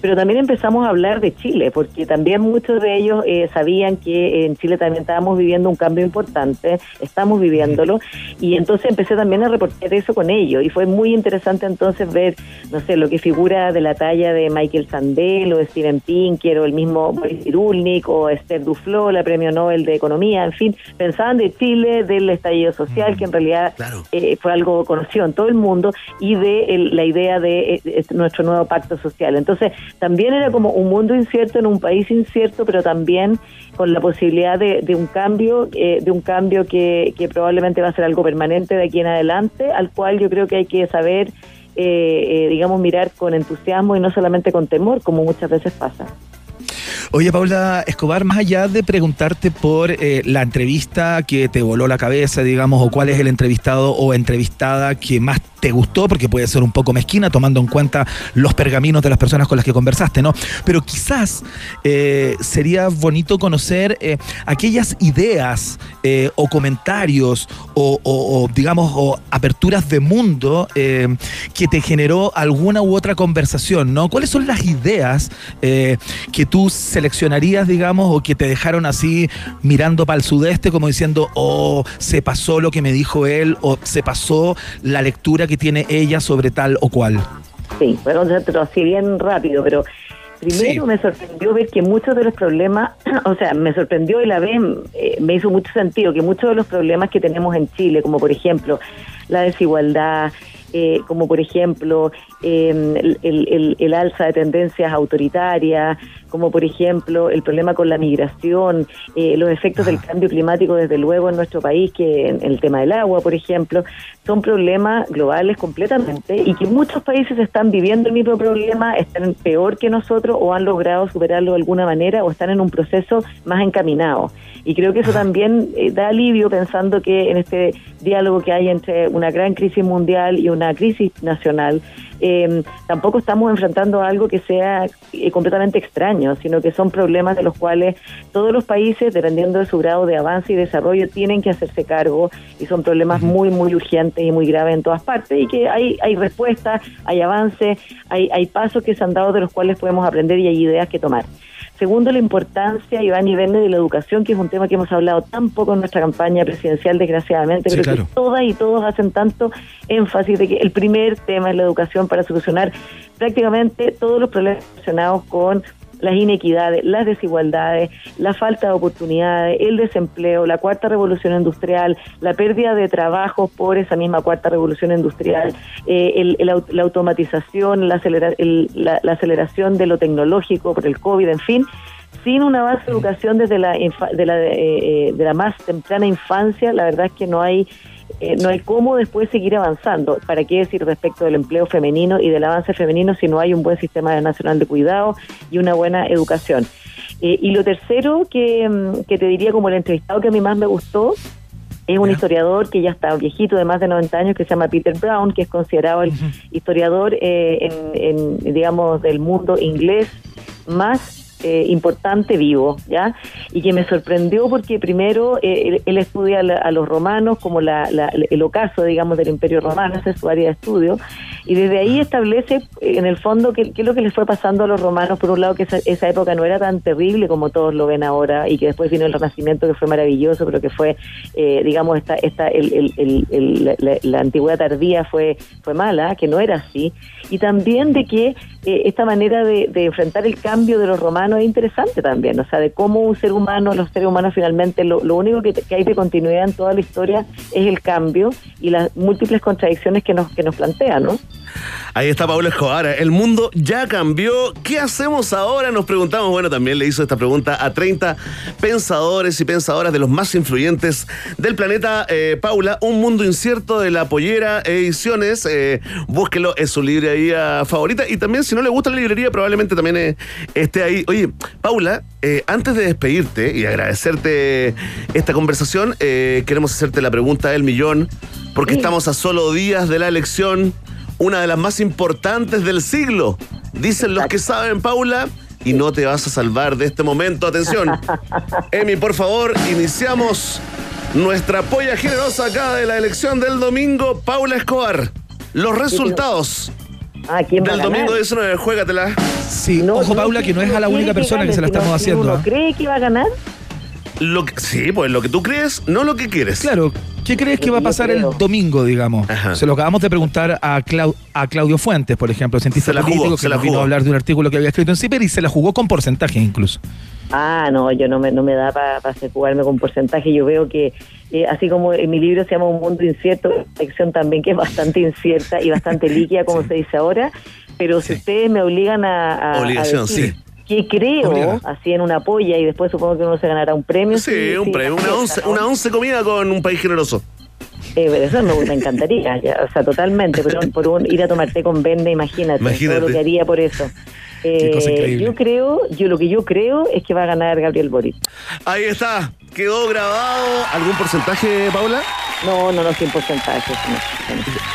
Pero también empezamos a hablar de Chile, porque también muchos de ellos eh, sabían que en Chile también estábamos viviendo un cambio importante, estamos viviéndolo, y entonces empecé también a reportar eso con ellos, y fue muy interesante entonces ver, no sé, lo que figura de la talla de Michael Sandel o de Steven Pinker o el mismo Boris Cyrulnik o Esther Duflo, la premio Nobel de Economía, en fin, pensaban de Chile, del estallido social, que en realidad eh, fue algo conocido en todo el mundo, y de el- la idea de eh, eh, nuestro nuevo pacto social. Entonces, también era como un mundo incierto en un país incierto, pero también con la posibilidad de, de un cambio, eh, de un cambio que, que probablemente va a ser algo permanente de aquí en adelante, al cual yo creo que hay que saber, eh, eh, digamos, mirar con entusiasmo y no solamente con temor, como muchas veces pasa. Oye, Paula Escobar, más allá de preguntarte por eh, la entrevista que te voló la cabeza, digamos, o cuál es el entrevistado o entrevistada que más te gustó, porque puede ser un poco mezquina, tomando en cuenta los pergaminos de las personas con las que conversaste, ¿no? Pero quizás eh, sería bonito conocer eh, aquellas ideas eh, o comentarios o, digamos, o aperturas de mundo que te generó alguna u otra conversación, ¿no? ¿Cuáles son las ideas que tú seleccionarías, digamos, o que te dejaron así mirando para el sudeste, como diciendo, oh, se pasó lo que me dijo él, o se pasó la lectura que tiene ella sobre tal o cual? Sí, contártelo así bien rápido, pero primero me sorprendió ver que muchos de los problemas, o sea, me sorprendió y la vez eh, me hizo mucho sentido que muchos de los problemas que tenemos en Chile, como por ejemplo la desigualdad, eh, como por ejemplo eh, el, el- el- alza de tendencias autoritarias, como por ejemplo el problema con la migración, eh, los efectos del cambio climático desde luego en nuestro país, que en el tema del agua, por ejemplo, son problemas globales completamente y que muchos países están viviendo el mismo problema, están peor que nosotros o han logrado superarlo de alguna manera o están en un proceso más encaminado. Y creo que eso también eh, da alivio pensando que en este diálogo que hay entre una gran crisis mundial y una crisis nacional, eh, tampoco estamos enfrentando algo que sea eh, completamente extraño, sino que son problemas de los cuales todos los países, dependiendo de su grado de avance y desarrollo, tienen que hacerse cargo y son problemas muy, muy urgentes y muy graves en todas partes y que hay, hay respuestas, hay avances, hay, hay pasos que se han dado de los cuales podemos aprender y hay ideas que tomar. Segundo, la importancia, Iván y Verne, de la educación, que es un tema que hemos hablado tan poco en nuestra campaña presidencial, desgraciadamente, Sí, pero claro. que todas y todos hacen tanto énfasis de que el primer tema es la educación para solucionar prácticamente todos los problemas relacionados con las inequidades, las desigualdades, la falta de oportunidades, el desempleo, la cuarta revolución industrial, la pérdida de trabajos por esa misma cuarta revolución industrial, eh, el- el la automatización, la, acelera- el- la- la aceleración de lo tecnológico por el COVID, en fin, sin una base de educación desde la, de la, eh, eh, de la más temprana infancia, la verdad es que no hay eh, no hay cómo después seguir avanzando. ¿Para qué decir respecto del empleo femenino y del avance femenino si no hay un buen sistema nacional de cuidado y una buena educación? Eh, y lo tercero que, mm, que te diría como el entrevistado que a mí más me gustó es un historiador que ya está viejito, de más de 90 años, que se llama Peter Brown, que es considerado el historiador, eh, en, en, digamos, del mundo inglés más eh, importante vivo, ¿ya? Y que me sorprendió porque primero eh, él, él estudia la- a los romanos como la, la- el ocaso, digamos, del Imperio Romano, esa es su área de estudio, y desde ahí establece, eh, en el fondo, qué, es lo que les fue pasando a los romanos, por un lado, que esa, esa época no era tan terrible como todos lo ven ahora, y que después vino el Renacimiento, que fue maravilloso, pero que fue, eh, digamos, esta, esta, el, el- el- la antigüedad tardía fue, fue mala, que no era así, y también de que eh, esta manera de, enfrentar el cambio de los romanos es interesante también, o sea, de cómo un ser humano, los seres humanos finalmente, lo, único que, hay de continuidad en toda la historia es el cambio y las múltiples contradicciones que nos, que nos plantea, ¿no? Ahí está Pablo Escobar. El mundo ya cambió. ¿Qué hacemos ahora? Nos preguntamos. Bueno, también le hizo esta pregunta a 30 pensadores y pensadoras de los más influyentes del planeta. Eh, Paula, Un mundo incierto de la Pollera Ediciones. Eh, búsquelo, es su librería favorita. Y también, si no le gusta la librería, probablemente también eh, esté ahí. Oye, Paula, eh, antes de despedirte y agradecerte esta conversación, eh, queremos hacerte la pregunta del millón, porque estamos a solo días de la elección una de las más importantes del siglo. Dicen los que saben, Paula, y no te vas a salvar de este momento. Atención. Emi, por favor, iniciamos nuestra polla generosa acá de la elección del domingo. Paula Escobar, los resultados Ah, ¿quién va a ganar? domingo 19, juégatela. Sí, ojo Paula, que no es a la única persona que se la estamos haciendo. ¿Uno ¿ah? cree que va a ganar? Lo que- sí, pues lo que tú crees, no lo que quieres. Claro, ¿qué crees que va a pasar el domingo, digamos? Se lo acabamos de preguntar a, Clau- a Claudio Fuentes, por ejemplo, cientista Se la jugó, político, se que la nos vino jugó. a hablar de un artículo que había escrito en CIPER y se la jugó con porcentaje incluso. Ah, no, yo no me, no me da para jugarme con porcentaje. Yo veo que, eh, así como en mi libro se llama Un mundo incierto, la sección también que es bastante incierta y bastante líquida, como se dice ahora. Pero si ustedes me obligan a, a- a Obligación, decir sí. Que creo, Obligada. así en una polla, y después supongo que uno se ganará un premio. Sí, un premio, una once, una once comida con un país generoso. Eh, pero eso me, me encantaría, ya, o sea, totalmente. Por, un- por un- ir a tomar té con Vende, imagínate, Imagínate. todo lo que haría por eso. Eh, yo creo, yo lo que yo creo es que va a ganar Gabriel Boric. Ahí está, quedó grabado. ¿Algún porcentaje, Paula? No, no, no, sin porcentaje.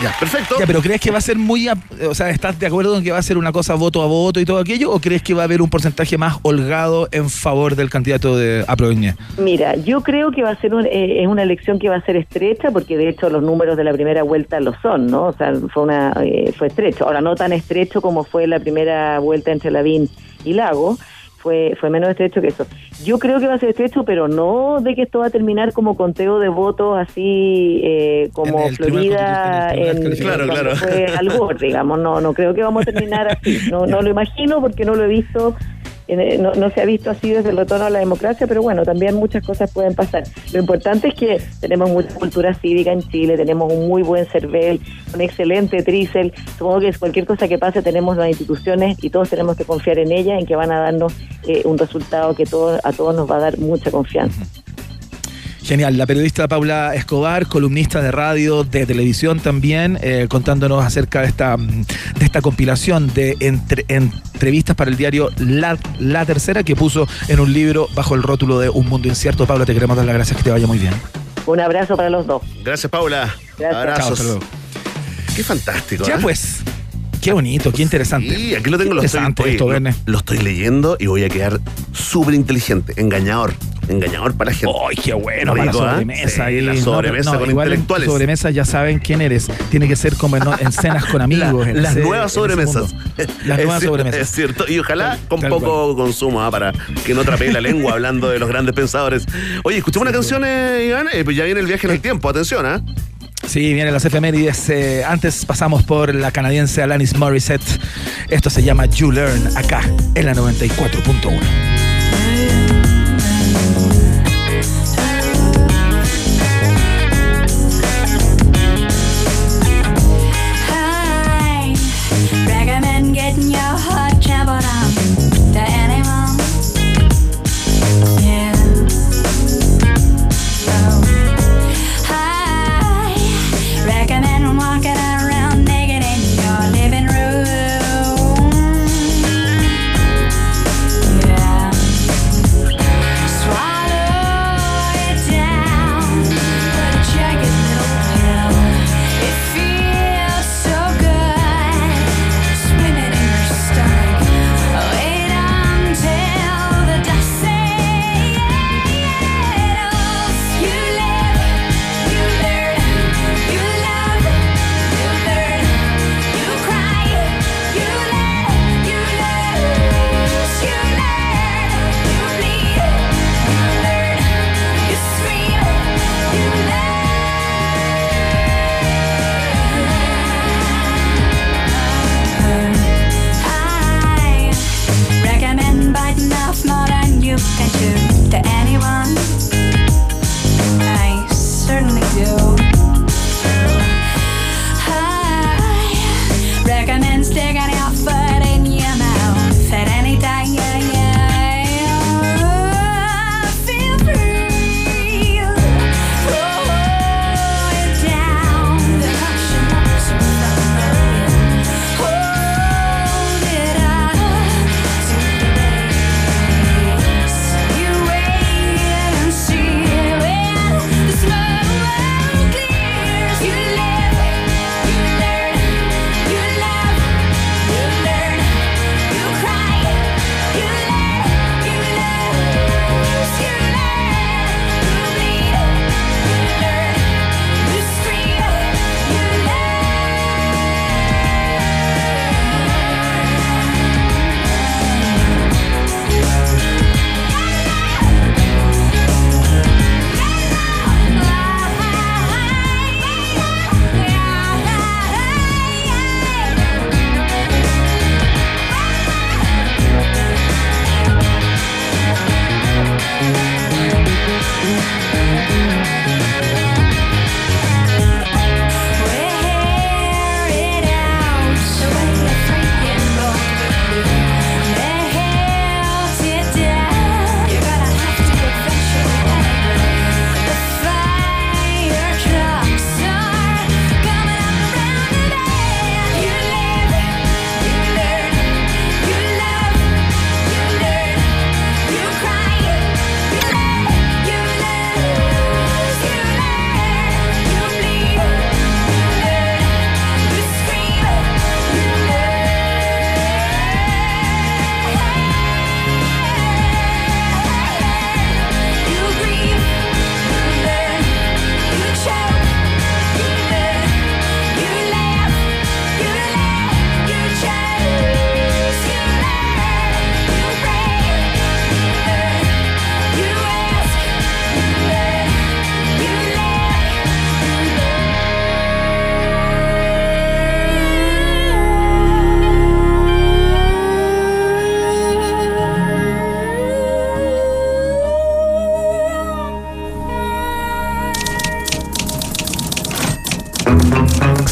Ya, perfecto. Ya, pero ¿crees que va a ser muy, a- o sea, estás de acuerdo en que va a ser una cosa voto a voto y todo aquello? ¿O crees que va a haber un porcentaje más holgado en favor del candidato de Aproveña? Mira, yo creo que va a ser un- eh, es una elección que va a ser estrecha porque de hecho los números de la primera vuelta lo son, ¿no? O sea, fue una eh, fue estrecho. Ahora no tan estrecho como fue la primera vuelta entre Lavín y Lago. Fue, fue menos estrecho que eso. Yo creo que va a ser estrecho, pero no de que esto va a terminar como conteo de votos así eh, como En Florida en Claro, claro. fue Al Gore, digamos. No, no creo que vamos a terminar así. No, no lo imagino porque no lo he visto no, no se ha visto así desde el retorno a la democracia, pero bueno, también muchas cosas pueden pasar. Lo importante es que tenemos mucha cultura cívica en Chile, tenemos un muy buen CERVEL, un excelente TRICEL. Supongo que cualquier cosa que pase tenemos las instituciones y todos tenemos que confiar en ellas, en que van a darnos eh, un resultado que a todos nos va a dar mucha confianza. Genial, la periodista Paula Escobar, columnista de radio, de televisión también, eh, contándonos acerca de esta, mm, de esta compilación de entre- entrevistas para el diario la, La Tercera que puso en un libro bajo el rótulo de Un Mundo Incierto. Paula, te queremos dar las gracias, que te vaya muy bien. Un abrazo para los dos. Gracias, Paula. Gracias. Abrazos. Chao. Qué fantástico. Ya ¿eh? pues, qué bonito, qué interesante. Sí, aquí lo tengo, lo estoy, esto, lo estoy leyendo y voy a quedar súper inteligente, engañador, engañador para la gente. ¡Ay, qué bueno! Para la ¿ah? sobremesa. Sí, ahí. la sobremesa no, con igual en intelectuales. sobremesa ya saben quién eres. Tiene que ser como en, en cenas con amigos. La- en las ese- nuevas sobremesas. Las Es nuevas cier- sobremesas. Es cierto. Y ojalá con Tal poco consumo, ¿ah? para que no trapee la lengua hablando de los grandes pensadores. Oye, escuchemos una canción, eh, Iván. Eh, pues ya viene el viaje en el tiempo. Atención, ¿ah? Sí, vienen las efemérides. Eh, antes pasamos por la canadiense Alanis Morissette. Esto se llama You Learn, acá, en la 94.1.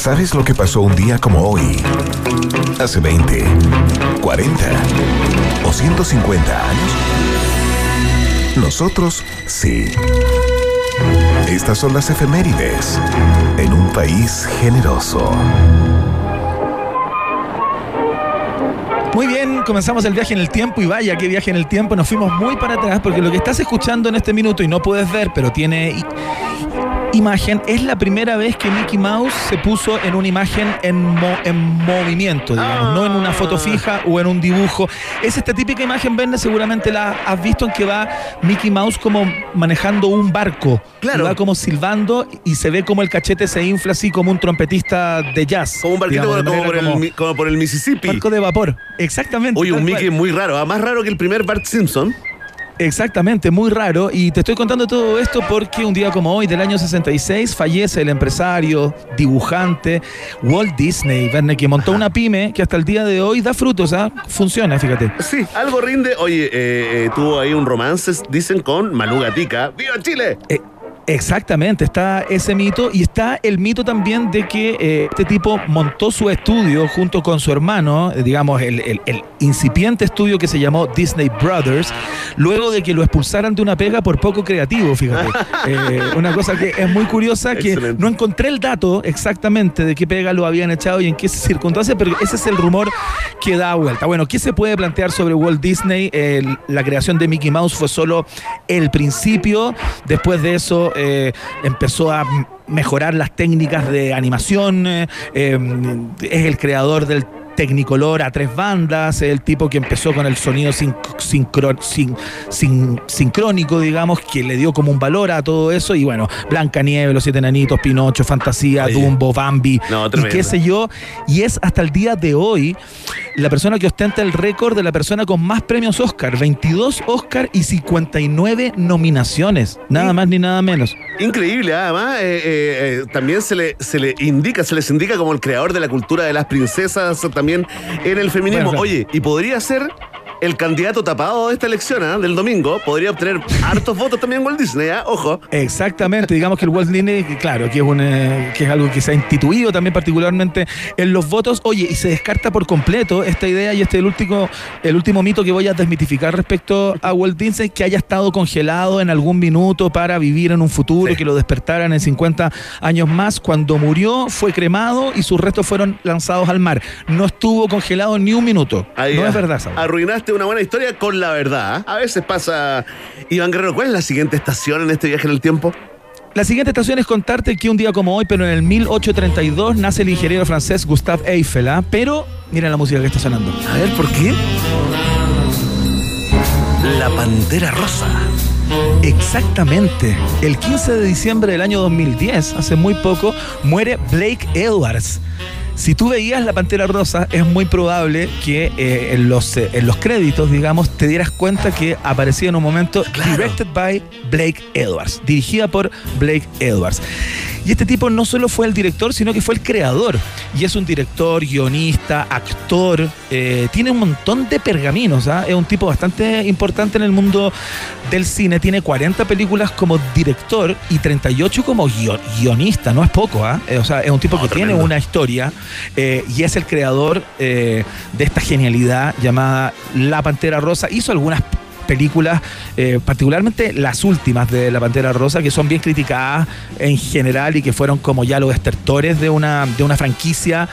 ¿Sabes lo que pasó un día como hoy? Hace 20, 40 o 150 años. Nosotros sí. Estas son las efemérides en un país generoso. Muy bien, comenzamos el viaje en el tiempo y vaya, qué viaje en el tiempo. Nos fuimos muy para atrás porque lo que estás escuchando en este minuto y no puedes ver, pero tiene imagen, es la primera vez que Mickey Mouse se puso en una imagen en, mo- en movimiento, digamos, no en una foto fija o en un dibujo. Es esta típica imagen, Verne, seguramente la has visto en que va Mickey Mouse como manejando un barco. Claro. Y va como silbando y se ve como el cachete se infla así como un trompetista de jazz. Como un barquito digamos, como, por el, como- mi- como por el Mississippi. Barco de vapor, exactamente. Oye, un Mickey cual. muy raro, ah, más raro que el primer Bart Simpson. Exactamente, muy raro. Y te estoy contando todo esto porque un día como hoy, del año 66, fallece el empresario, dibujante Walt Disney, Verne, que montó una pyme que hasta el día de hoy da frutos, ¿ah? Funciona, fíjate. Sí, algo rinde. Oye, eh, eh, tuvo ahí un romance, dicen, con Malú Gatica. ¡Viva Chile! Eh, Exactamente, está ese mito y está el mito también de que eh, este tipo montó su estudio junto con su hermano, eh, digamos, el, el- el incipiente estudio que se llamó Disney Brothers, luego de que lo expulsaran de una pega por poco creativo, fíjate. Eh, una cosa que es muy curiosa, que Excelente. no encontré el dato exactamente de qué pega lo habían echado y en qué circunstancias, pero ese es el rumor que da vuelta. Bueno, ¿qué se puede plantear sobre Walt Disney? La creación de Mickey Mouse fue solo el principio. Después de eso eh, empezó a mejorar las técnicas de animación. eh, eh, es el creador del Technicolor a tres bandas, el tipo que empezó con el sonido sin- sincro- sin- sin- sincrónico, digamos, que le dio como un valor a todo eso. Y bueno, Blanca Nieve, Los Siete Enanitos, Pinocho, Fantasía, Dumbo, Bambi, No, y qué sé yo. Y es hasta el día de hoy la persona que ostenta el récord de la persona con más premios Oscar, 22 Oscar y 59 nominaciones, nada más ni nada menos. Increíble, además, eh, eh, eh, también se le, se le indica, se les indica como el creador de la cultura de las princesas también en el feminismo. Bueno, claro. Oye, y podría ser el candidato tapado de esta elección ¿ah? del domingo, podría obtener hartos votos también Walt Disney, ¿ah? ojo. Exactamente, digamos que el Walt Disney, claro, que es, un, eh, que es algo que se ha instituido también particularmente en los votos. Oye, y se descarta por completo esta idea y este es el último, el último mito que voy a desmitificar respecto a Walt Disney, que haya estado congelado en algún minuto para vivir en un futuro, que lo despertaran en 50 años más. Cuando murió fue cremado y sus restos fueron lanzados al mar. No estuvo congelado ni un minuto. Ahí, no es verdad, Saúl. Arruinaste una buena historia con la verdad. ¿ah? A veces pasa. Iván Guerrero, ¿cuál es la siguiente estación en este viaje en el tiempo? La siguiente estación es contarte que un día como hoy, pero en el 1832, nace el ingeniero francés Gustave Eiffel. ¿ah? Pero mira la música que está sonando. A ver, ¿por qué? La Pantera Rosa. Exactamente. El 15 de diciembre del año 2010, hace muy poco, muere Blake Edwards. Si tú veías La Pantera Rosa, es muy probable que eh, en, los, eh, en los créditos, digamos, te dieras cuenta que aparecía en un momento Directed by Blake Edwards, dirigida por Blake Edwards. Y este tipo no solo fue el director, sino que fue el creador. Y es un director, guionista, actor, eh, tiene un montón de pergaminos. ¿ah? Es un tipo bastante importante en el mundo del cine. Tiene 40 películas como director y 38 como guio- guionista. No es poco, ¿ah? Eh, O sea, es un tipo que tiene una historia eh, y es el creador eh, de esta genialidad llamada La Pantera Rosa. Hizo algunas películas, eh, particularmente las últimas de La Pantera Rosa, que son bien criticadas en general y que fueron como ya los estertores de una, de una franquicia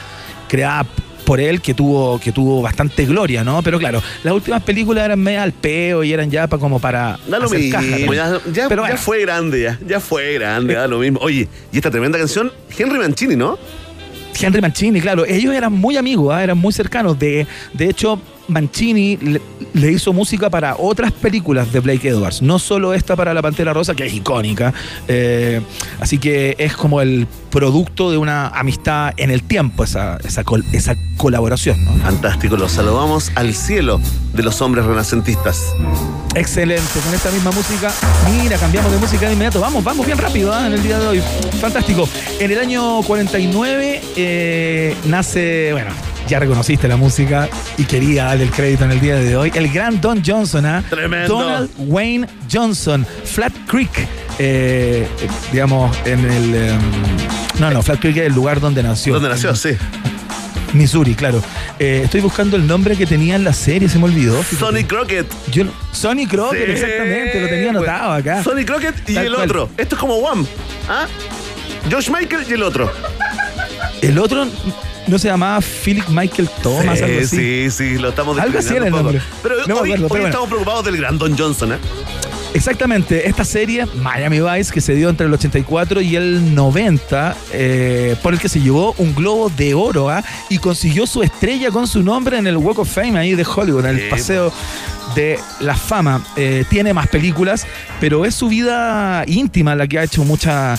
creada por él que tuvo, que tuvo bastante gloria, ¿no? Pero claro, las últimas películas eran medio al peo y eran ya pa- como para Da lo hacer mismo, caja, ¿no? ya, ya- Pero ya bueno. fue grande, ya, ya fue grande, da lo mismo. Oye, y esta tremenda canción, Henry Mancini, ¿no? Henry Mancini, claro, ellos eran muy amigos, ¿ah? eran muy cercanos. De, de hecho, Mancini le, le hizo música para otras películas de Blake Edwards, no solo esta para La Pantera Rosa, que es icónica. eh, así que es como el producto de una amistad en el tiempo, esa, esa, col- esa colaboración. ¿no? Fantástico, los saludamos al cielo de los hombres renacentistas. Excelente, con esta misma música. Mira, cambiamos de música de inmediato. Vamos, vamos bien rápido ¿ah? en el día de hoy. Fantástico. En el año 49 eh, nace, bueno, ya reconociste la música y quería darle el crédito en el día de hoy. El gran Don Johnson, ¿ah? Tremendo. Donald Wayne Johnson, Flat Creek. eh, digamos, en el. em, no, no, Flat Creek es el lugar donde nació. ¿Dónde nació? Sí. Missouri, claro. Eh, estoy buscando el nombre que tenía en la serie, se me olvidó. Sonny Crockett. Yo Sonny Crockett, Sí, exactamente, lo tenía anotado acá. Sonny Crockett y Tal el cual. otro. Esto es como Wham. ¿Ah? Josh Michael y el otro. El otro no se llamaba Philip Michael Thomas, algo así. sí, sí, lo estamos Algo así era el nombre. Pero No hoy, acuerdo, hoy pero bueno. estamos preocupados del gran Don Johnson, ¿eh? Exactamente, esta serie, Miami Vice, que se dio entre el 84 y el 90, eh, por el que se llevó un globo de oro ¿ah? y consiguió su estrella con su nombre en el Walk of Fame ahí de Hollywood, en el Sí, paseo de la fama. Eh, tiene más películas, pero es su vida íntima la que ha hecho mucha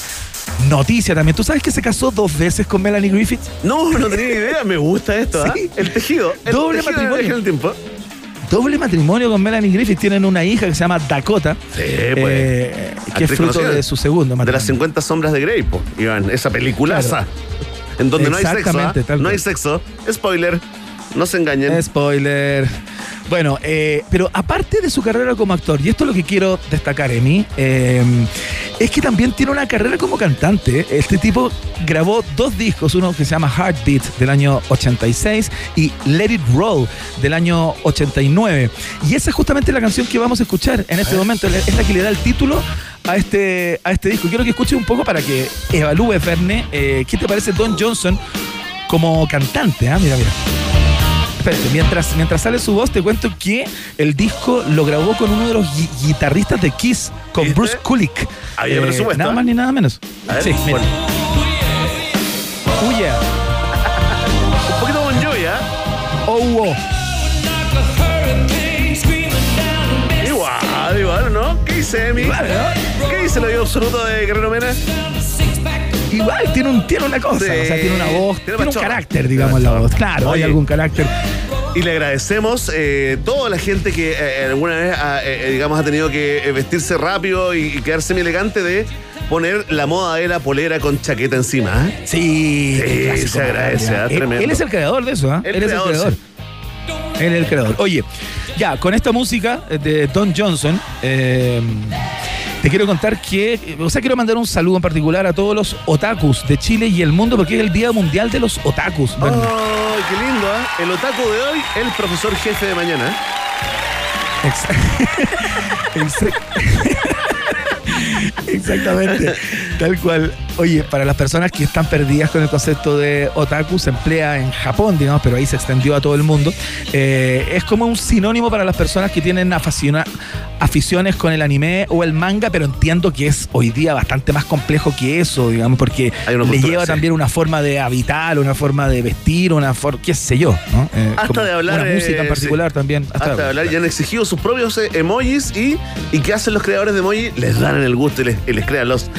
noticia también. ¿Tú sabes que se casó dos veces con Melanie Griffith? No, no tenía ni idea. Me gusta esto, ¿ah? Sí. El tejido. El Doble tejido matrimonio. en el tiempo. doble matrimonio con Melanie Griffith. Tienen una hija que se llama Dakota. Sí, eh, pues. que es fruto conocida. de su segundo De matrimonio. las 50 sombras de Grey, po, Iván. Esa peliculaza. Claro. En donde no hay sexo. Tal No hay sexo. Spoiler. No se engañen. Spoiler. Bueno, eh, pero aparte de su carrera como actor, y esto es lo que quiero destacar en mí, eh, es que también tiene una carrera como cantante. Este tipo grabó dos discos, uno que se llama Heartbeat del año 86 y Let It Roll del año 89. Y esa es justamente la canción que vamos a escuchar en este momento, es la que le da el título a este, a este disco. Quiero que escuches un poco para que evalúes, Verne, eh, qué te parece Don Johnson como cantante. ah? Mira, mira. Espérate, mientras, mientras sale su voz, te cuento que el disco lo grabó con uno de los gui- guitarristas de Kiss, con Bruce Kulick. Había presupuesto, Nada ¿eh? más ni nada menos. A ver, sí, mira. bueno. Oh, yeah. Un poquito Bon Jovi, ¿ah? Oh, wow. Igual, igual, ¿no? ¿Qué dice Emi? ¿Qué dice el oído absoluto de Guerrero Mena? Igual tiene, un, tiene una cosa, Sí. o sea, tiene una voz, tiene, un pachorra. carácter, digamos, la voz. Claro, hay algún carácter. Y le agradecemos eh, toda la gente que eh, alguna vez ha, eh, digamos, ha tenido que eh, vestirse rápido y, y quedarse muy elegante de poner la moda de la polera con chaqueta encima. ¿eh? Sí, Sí, se agradece. ¿ah? Él- tremendo. Él es el creador de eso, ¿ah? Él es el creador. Él es el creador. Oye, ya, con esta música de Don Johnson, eh, te quiero contar que, o sea, quiero mandar un saludo en particular a todos los otakus de Chile y el mundo, porque es el Día Mundial de los Otakus. ¡Ay, qué lindo! ¿ah? El otaku de hoy, el profesor jefe de mañana. ¿eh? Exa- Exactamente, tal cual. Oye, para las personas que están perdidas con el concepto de otaku, se emplea en Japón, digamos, pero ahí se extendió a todo el mundo. Eh, es como un sinónimo para las personas que tienen aficiones con el anime o el manga, pero entiendo que es hoy día bastante más complejo que eso, digamos, porque le cultura, lleva sí. también una forma de habitar, una forma de vestir, una forma, qué sé yo, ¿no? Eh, Hasta de hablar. Una música en eh, particular sí. también. Hasta, de hablar. Y han exigido sus propios emojis y, y ¿qué hacen los creadores de emojis? Les dan el gusto y les, y les crean los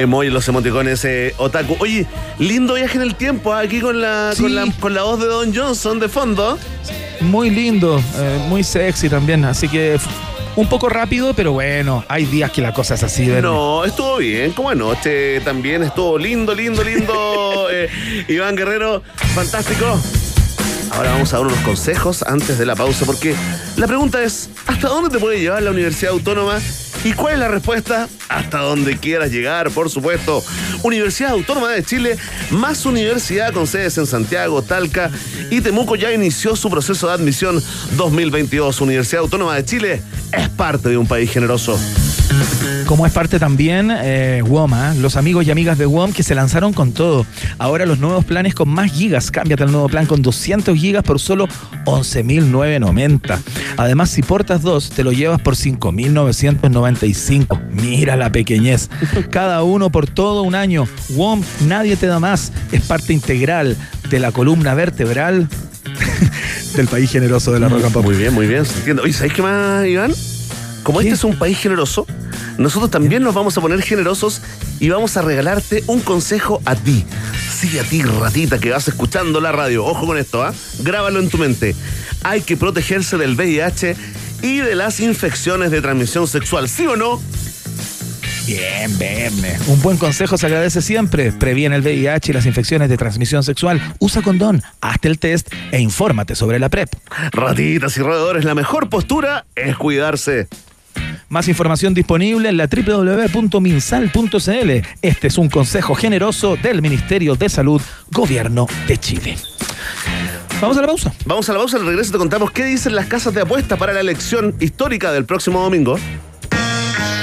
emojis, los emoticones eh, otaku. Oye, lindo viaje en el tiempo ¿ah? aquí con la, Sí. con la, con la voz de Don Johnson de fondo. Muy lindo, eh, muy sexy también. Así que un poco rápido, pero bueno, hay días que la cosa es así. Verne. No, estuvo bien, como anoche también estuvo lindo, lindo, lindo. eh, Iván Guerrero, fantástico. Ahora vamos a dar unos consejos antes de la pausa, porque la pregunta es, ¿hasta dónde te puede llevar la Universidad Autónoma? ¿Y cuál es la respuesta? Hasta donde quieras llegar, por supuesto. Universidad Autónoma de Chile, más universidad con sedes en Santiago, Talca y Temuco ya inició su proceso de admisión 2022. Universidad Autónoma de Chile es parte de un país generoso. Como es parte también eh, WOM, ¿ah? los amigos y amigas de WOM que se lanzaron con todo. Ahora los nuevos planes con más gigas. Cámbiate al nuevo plan con 200 gigas por solo 11.990. Además, si portas dos, te lo llevas por 5.995. Mira la pequeñez. Cada uno por todo un año. WOM, nadie te da más. Es parte integral de la columna vertebral del país generoso de la roca pop. Muy bien, muy bien. Oye, ¿sabes qué más, Iván? Como este es un país generoso, nosotros también nos vamos a poner generosos y vamos a regalarte un consejo a ti. Sí, a ti, ratita, que vas escuchando la radio. Ojo con esto, ¿ah? Grábalo en tu mente. Hay que protegerse del VIH y de las infecciones de transmisión sexual, ¿sí o no? Bien, Verne. Un buen consejo se agradece siempre. Previene el VIH y las infecciones de transmisión sexual. Usa condón, hazte el test e infórmate sobre la PrEP. Ratitas y roedores, la mejor postura es cuidarse. Más información disponible en la www.minsal.cl. Este es un consejo generoso del Ministerio de Salud, Gobierno de Chile. Vamos a la pausa. Vamos a la pausa, al regreso te contamos qué dicen las casas de apuestas para la elección histórica del próximo domingo.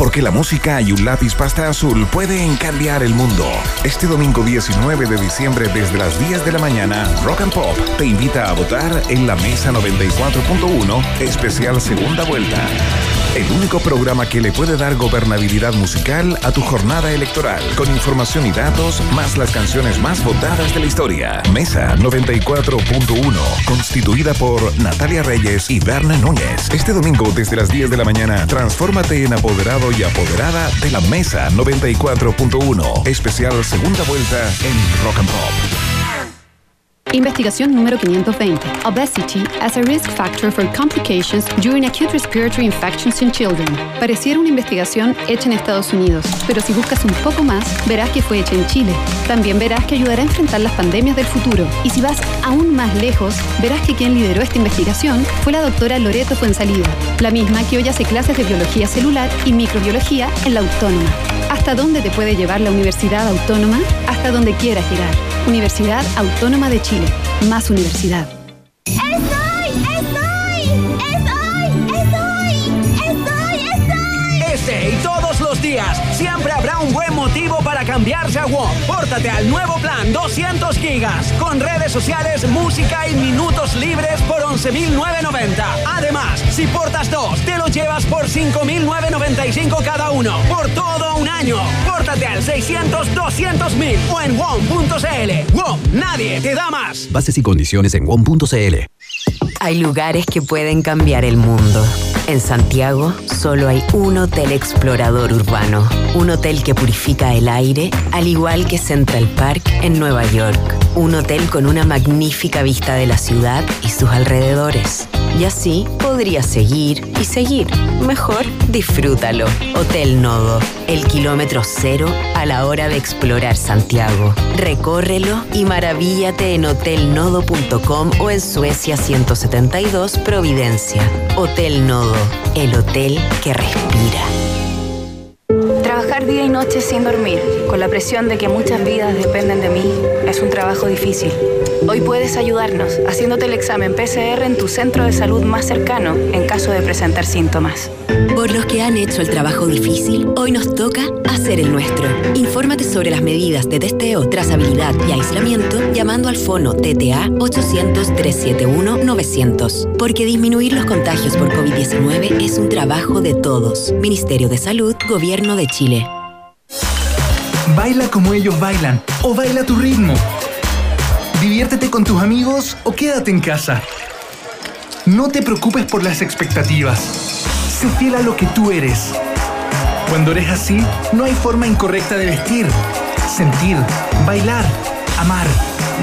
Porque la música y un lápiz pasta azul pueden cambiar el mundo. Este domingo 19 de diciembre desde las 10 de la mañana, Rock and Pop te invita a votar en la mesa 94.1, especial segunda vuelta. El único programa que le puede dar gobernabilidad musical a tu jornada electoral, con información y datos, más las canciones más votadas de la historia. Mesa 94.1, constituida por Natalia Reyes y Berna Núñez. Este domingo desde las 10 de la mañana, transfórmate en apoderado y apoderada de la Mesa 94.1, especial segunda vuelta en Rock and Pop. Investigación número 520. Obesity as a risk factor for complications during acute respiratory infections in children. Pareciera una investigación hecha en Estados Unidos, pero si buscas un poco más, verás que fue hecha en Chile. También verás que ayudará a enfrentar las pandemias del futuro. Y si vas aún más lejos, verás que quien lideró esta investigación fue la doctora Loreto Fuensalida, la misma que hoy hace clases de biología celular y microbiología en la Autónoma. ¿Hasta dónde te puede llevar la Universidad Autónoma? Hasta donde quieras llegar. Universidad Autónoma de Chile. Más universidad. Para cambiarse a WOM. Pórtate al nuevo plan 200 gigas con redes sociales, música y minutos libres por 11.990. Además, si portas dos, te lo llevas por 5.995 cada uno por todo un año. Pórtate al 600 200 mil o en WOM.cl. WOM, nadie te da más. Bases y condiciones en WOM.cl. Hay lugares que pueden cambiar el mundo. En Santiago solo hay un hotel explorador urbano, un hotel que purifica el aire, al igual que Central Park en Nueva York, un hotel con una magnífica vista de la ciudad y sus alrededores. Y así podrías seguir y seguir. Mejor disfrútalo. Hotel Nodo, el kilómetro cero a la hora de explorar Santiago. Recórrelo y maravíllate en hotelnodo.com o en Suecia 172 Providencia. Hotel Nodo, el hotel que respira. Trabajar día y noche sin dormir, con la presión de que muchas vidas dependen de mí, es un trabajo difícil. Hoy puedes ayudarnos haciéndote el examen PCR en tu centro de salud más cercano en caso de presentar síntomas. Por los que han hecho el trabajo difícil, hoy nos toca hacer el nuestro. Infórmate sobre las medidas de testeo, trazabilidad y aislamiento llamando al fono TTA 800-371-900. Porque disminuir los contagios por COVID-19 es un trabajo de todos. Ministerio de Salud, Gobierno de Chile. Baila como ellos bailan o baila tu ritmo. Diviértete con tus amigos o quédate en casa. No te preocupes por las expectativas. Sé fiel a lo que tú eres. Cuando eres así, no hay forma incorrecta de vestir, sentir, bailar, amar,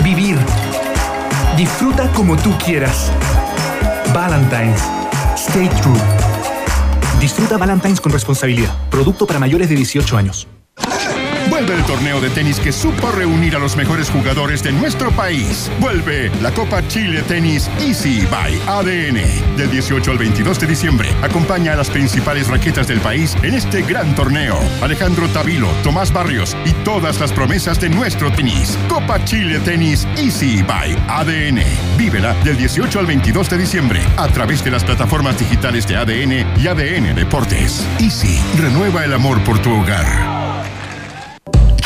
vivir. Disfruta como tú quieras. Valentine's. Stay true. Disfruta Valentine's con responsabilidad. Producto para mayores de 18 años. Vuelve el torneo de tenis que supo reunir a los mejores jugadores de nuestro país. Vuelve la Copa Chile Tenis Easy by ADN. Del 18 al 22 de diciembre, acompaña a las principales raquetas del país en este gran torneo. Alejandro Tavilo, Tomás Barrios y todas las promesas de nuestro tenis. Copa Chile Tenis Easy by ADN. Vívela del 18 al 22 de diciembre a través de las plataformas digitales de ADN y ADN Deportes. Easy, renueva el amor por tu hogar.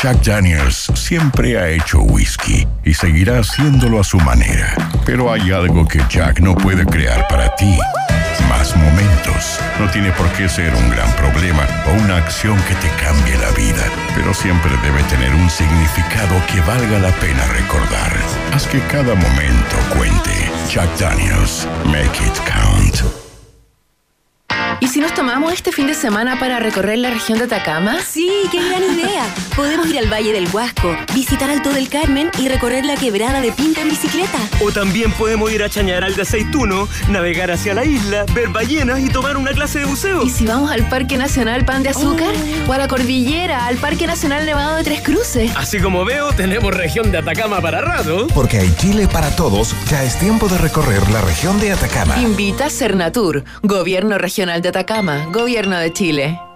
Jack Daniels siempre ha hecho whisky y seguirá haciéndolo a su manera. Pero hay algo que Jack no puede crear para ti. Más momentos. No tiene por qué ser un gran problema o una acción que te cambie la vida, pero siempre debe tener un significado que valga la pena recordar. Haz que cada momento cuente. Jack Daniels, make it count. ¿Y si nos tomamos este fin de semana para recorrer la región de Atacama? Sí, qué gran idea. Podemos ir al Valle del Huasco, visitar Alto del Carmen y recorrer la quebrada de Pinta en bicicleta. O también podemos ir a Chañaral de Aceituno, navegar hacia la isla, ver ballenas y tomar una clase de buceo. ¿Y si vamos al Parque Nacional Pan de Azúcar? Oh. ¿O a la Cordillera, al Parque Nacional Nevado de Tres Cruces? Así como veo, tenemos región de Atacama para rato. Porque hay Chile para todos, ya es tiempo de recorrer la región de Atacama. Invita Cernatur, Gobierno Regional de Atacama, Gobierno de Chile.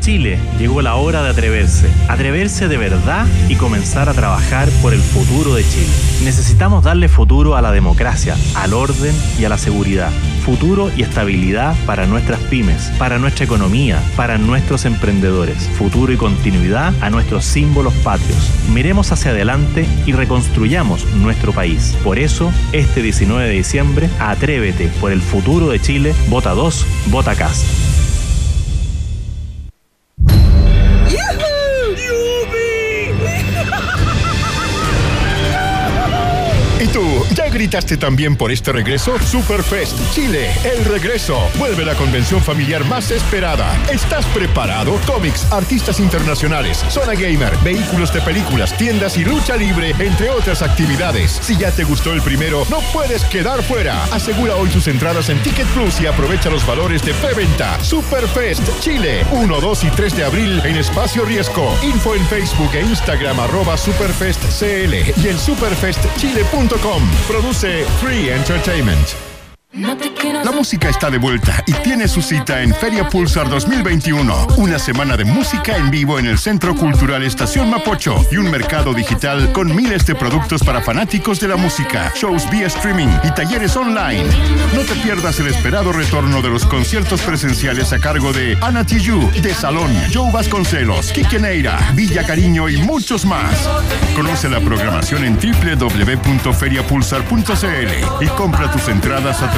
Chile, llegó la hora de atreverse, atreverse de verdad y comenzar a trabajar por el futuro de Chile. Necesitamos darle futuro a la democracia, al orden y a la seguridad. Futuro y estabilidad para nuestras pymes, para nuestra economía, para nuestros emprendedores. Futuro y continuidad a nuestros símbolos patrios. Miremos hacia adelante y reconstruyamos nuestro país. Por eso, este 19 de diciembre, atrévete por el futuro de Chile. Vota 2, vota CAST. Yoo-hoo! Gritaste también por este regreso? Superfest Chile, el regreso. Vuelve la convención familiar más esperada. ¿Estás preparado? Cómics, artistas internacionales, zona gamer, vehículos de películas, tiendas y lucha libre, entre otras actividades. Si ya te gustó el primero, no puedes quedar fuera. Asegura hoy tus entradas en Ticket Plus y aprovecha los valores de preventa. Superfest Chile, 1, 2 y 3 de abril en Espacio Riesgo. Info en Facebook e Instagram arroba superfestcl y en superfestchile.com. Produce Free Entertainment. La música está de vuelta y tiene su cita en Feria Pulsar 2021. Una semana de música en vivo en el Centro Cultural Estación Mapocho y un mercado digital con miles de productos para fanáticos de la música, shows vía streaming y talleres online. No te pierdas el esperado retorno de los conciertos presenciales a cargo de Ana Tijoux, De Salón, Joe Vasconcelos, Quique Neira, Villa Cariño y muchos más. Conoce la programación en www.feriapulsar.cl y compra tus entradas a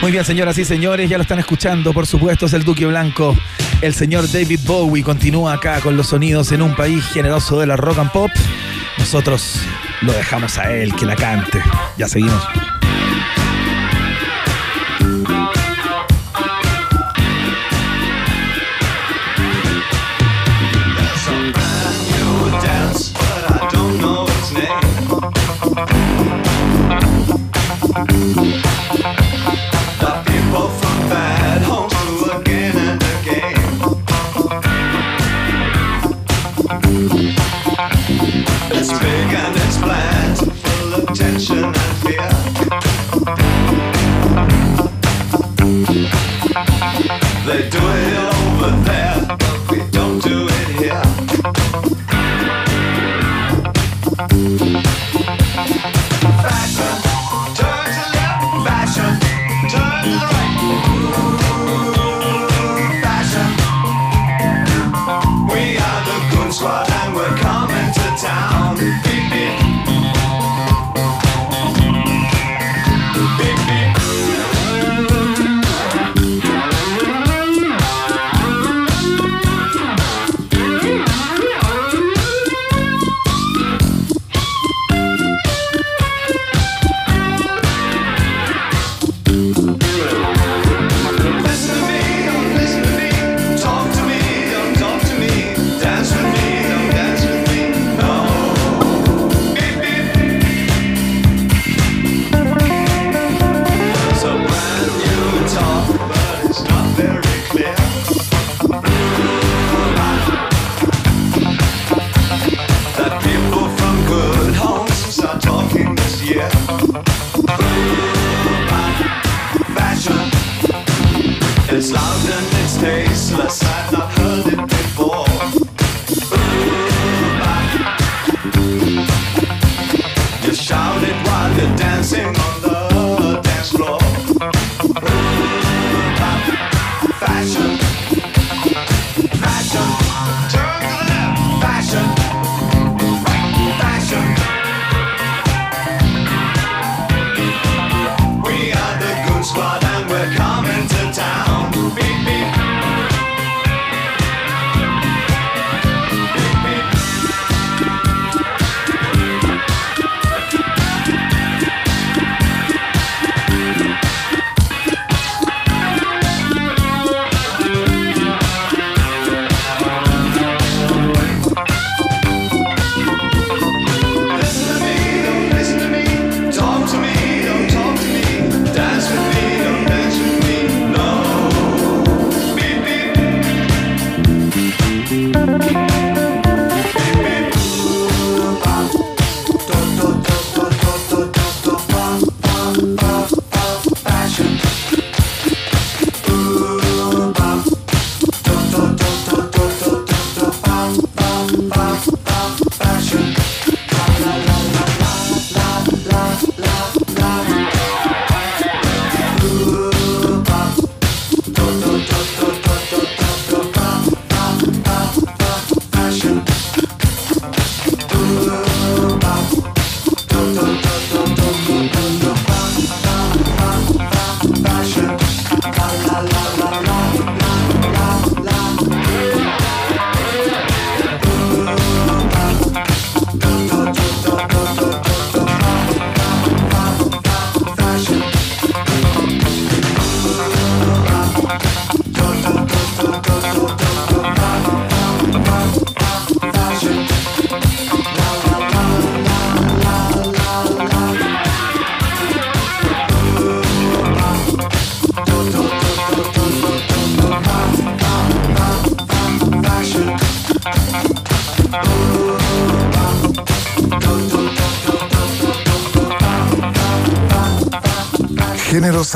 Muy bien, señoras y señores, ya lo están escuchando, por supuesto, es el Duque Blanco. El señor David Bowie continúa acá con los sonidos en un país generoso de la rock and pop. Nosotros lo dejamos a él que la cante. Ya seguimos.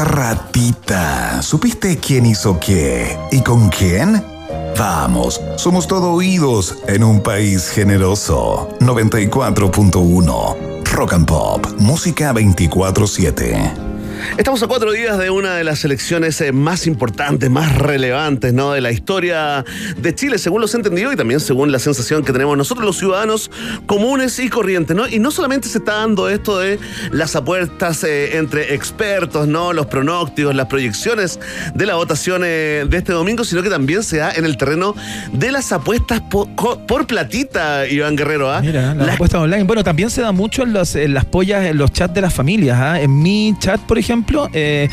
Ratita, ¿supiste quién hizo qué? ¿Y con quién? Vamos, somos todo oídos en un país generoso. 94.1 Rock and Pop, música 24-7. Estamos a cuatro días de una de las elecciones eh, más importantes, más relevantes, ¿no? De la historia de Chile, según los entendidos y también según la sensación que tenemos nosotros los ciudadanos comunes y corrientes, ¿no? Y no solamente se está dando esto de las apuestas eh, entre expertos, ¿no? Los pronósticos, las proyecciones de la votación eh, de este domingo, sino que también se da en el terreno de las apuestas por, platita, Iván Guerrero, ¿ah? Mira, las apuestas online. Bueno, también se da mucho en, los- en las pollas, en los chats de las familias. ¿ah? En mi chat, por ejemplo, eh,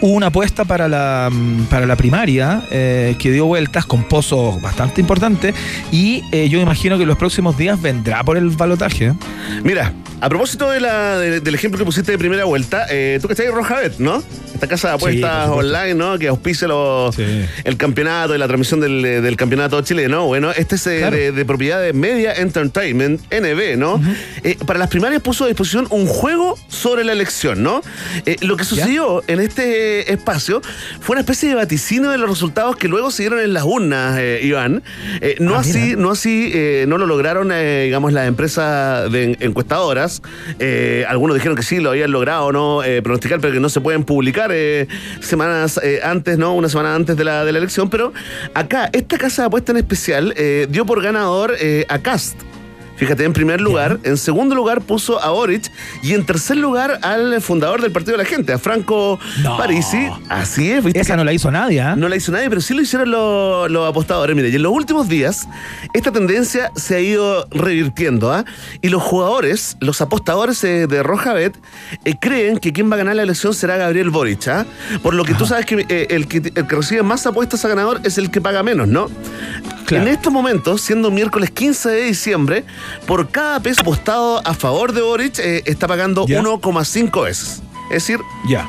hubo una apuesta para la, para la primaria eh, que dio vueltas con pozos bastante importantes y eh, yo imagino que en los próximos días vendrá por el balotaje. Mira, a propósito de la, de- del ejemplo que pusiste de primera vuelta, tú que estás ahí, Rojabet, ¿no? Esta casa de apuestas online, ¿no? Que auspicia el campeonato y la transmisión del, del campeonato chileno. Bueno, este es eh, Claro. de, de propiedad de Media Entertainment, NB, ¿no? Eh, para las primarias puso a disposición un juego sobre la elección, ¿no? Eh, lo que sucedió en este espacio fue una especie de vaticino de los resultados que luego se dieron en las urnas, eh, Iván. Eh, no Ah, así, no así, no lo lograron, digamos, las empresas de en- encuestadoras. Algunos dijeron que sí, lo habían logrado, ¿no? Pronosticar, pero que no se pueden publicar eh, semanas eh, antes, ¿no? Una semana antes de la, de la elección. Pero acá, esta casa de apuesta en especial eh, dio por ganador eh, a Cast. Fíjate, en primer lugar, en segundo lugar puso a Boric y en tercer lugar al fundador del Partido de la Gente, a Franco No. Parisi. Así es, ¿viste? Esa no la hizo nadie. ¿ah? No la hizo nadie, pero sí lo hicieron los, los apostadores. Mire, y en los últimos días, esta tendencia se ha ido revirtiendo, ¿ah? Y los jugadores, los apostadores eh, de Rojabet, eh, creen que quien va a ganar la elección será Gabriel Boric, ¿ah? Por lo que tú sabes que eh, el, que el que recibe más apuestas a ganador es el que paga menos, ¿no? En estos momentos, siendo miércoles 15 de diciembre, por cada peso apostado a favor de Boric, eh, está pagando 1,5 veces. Es decir,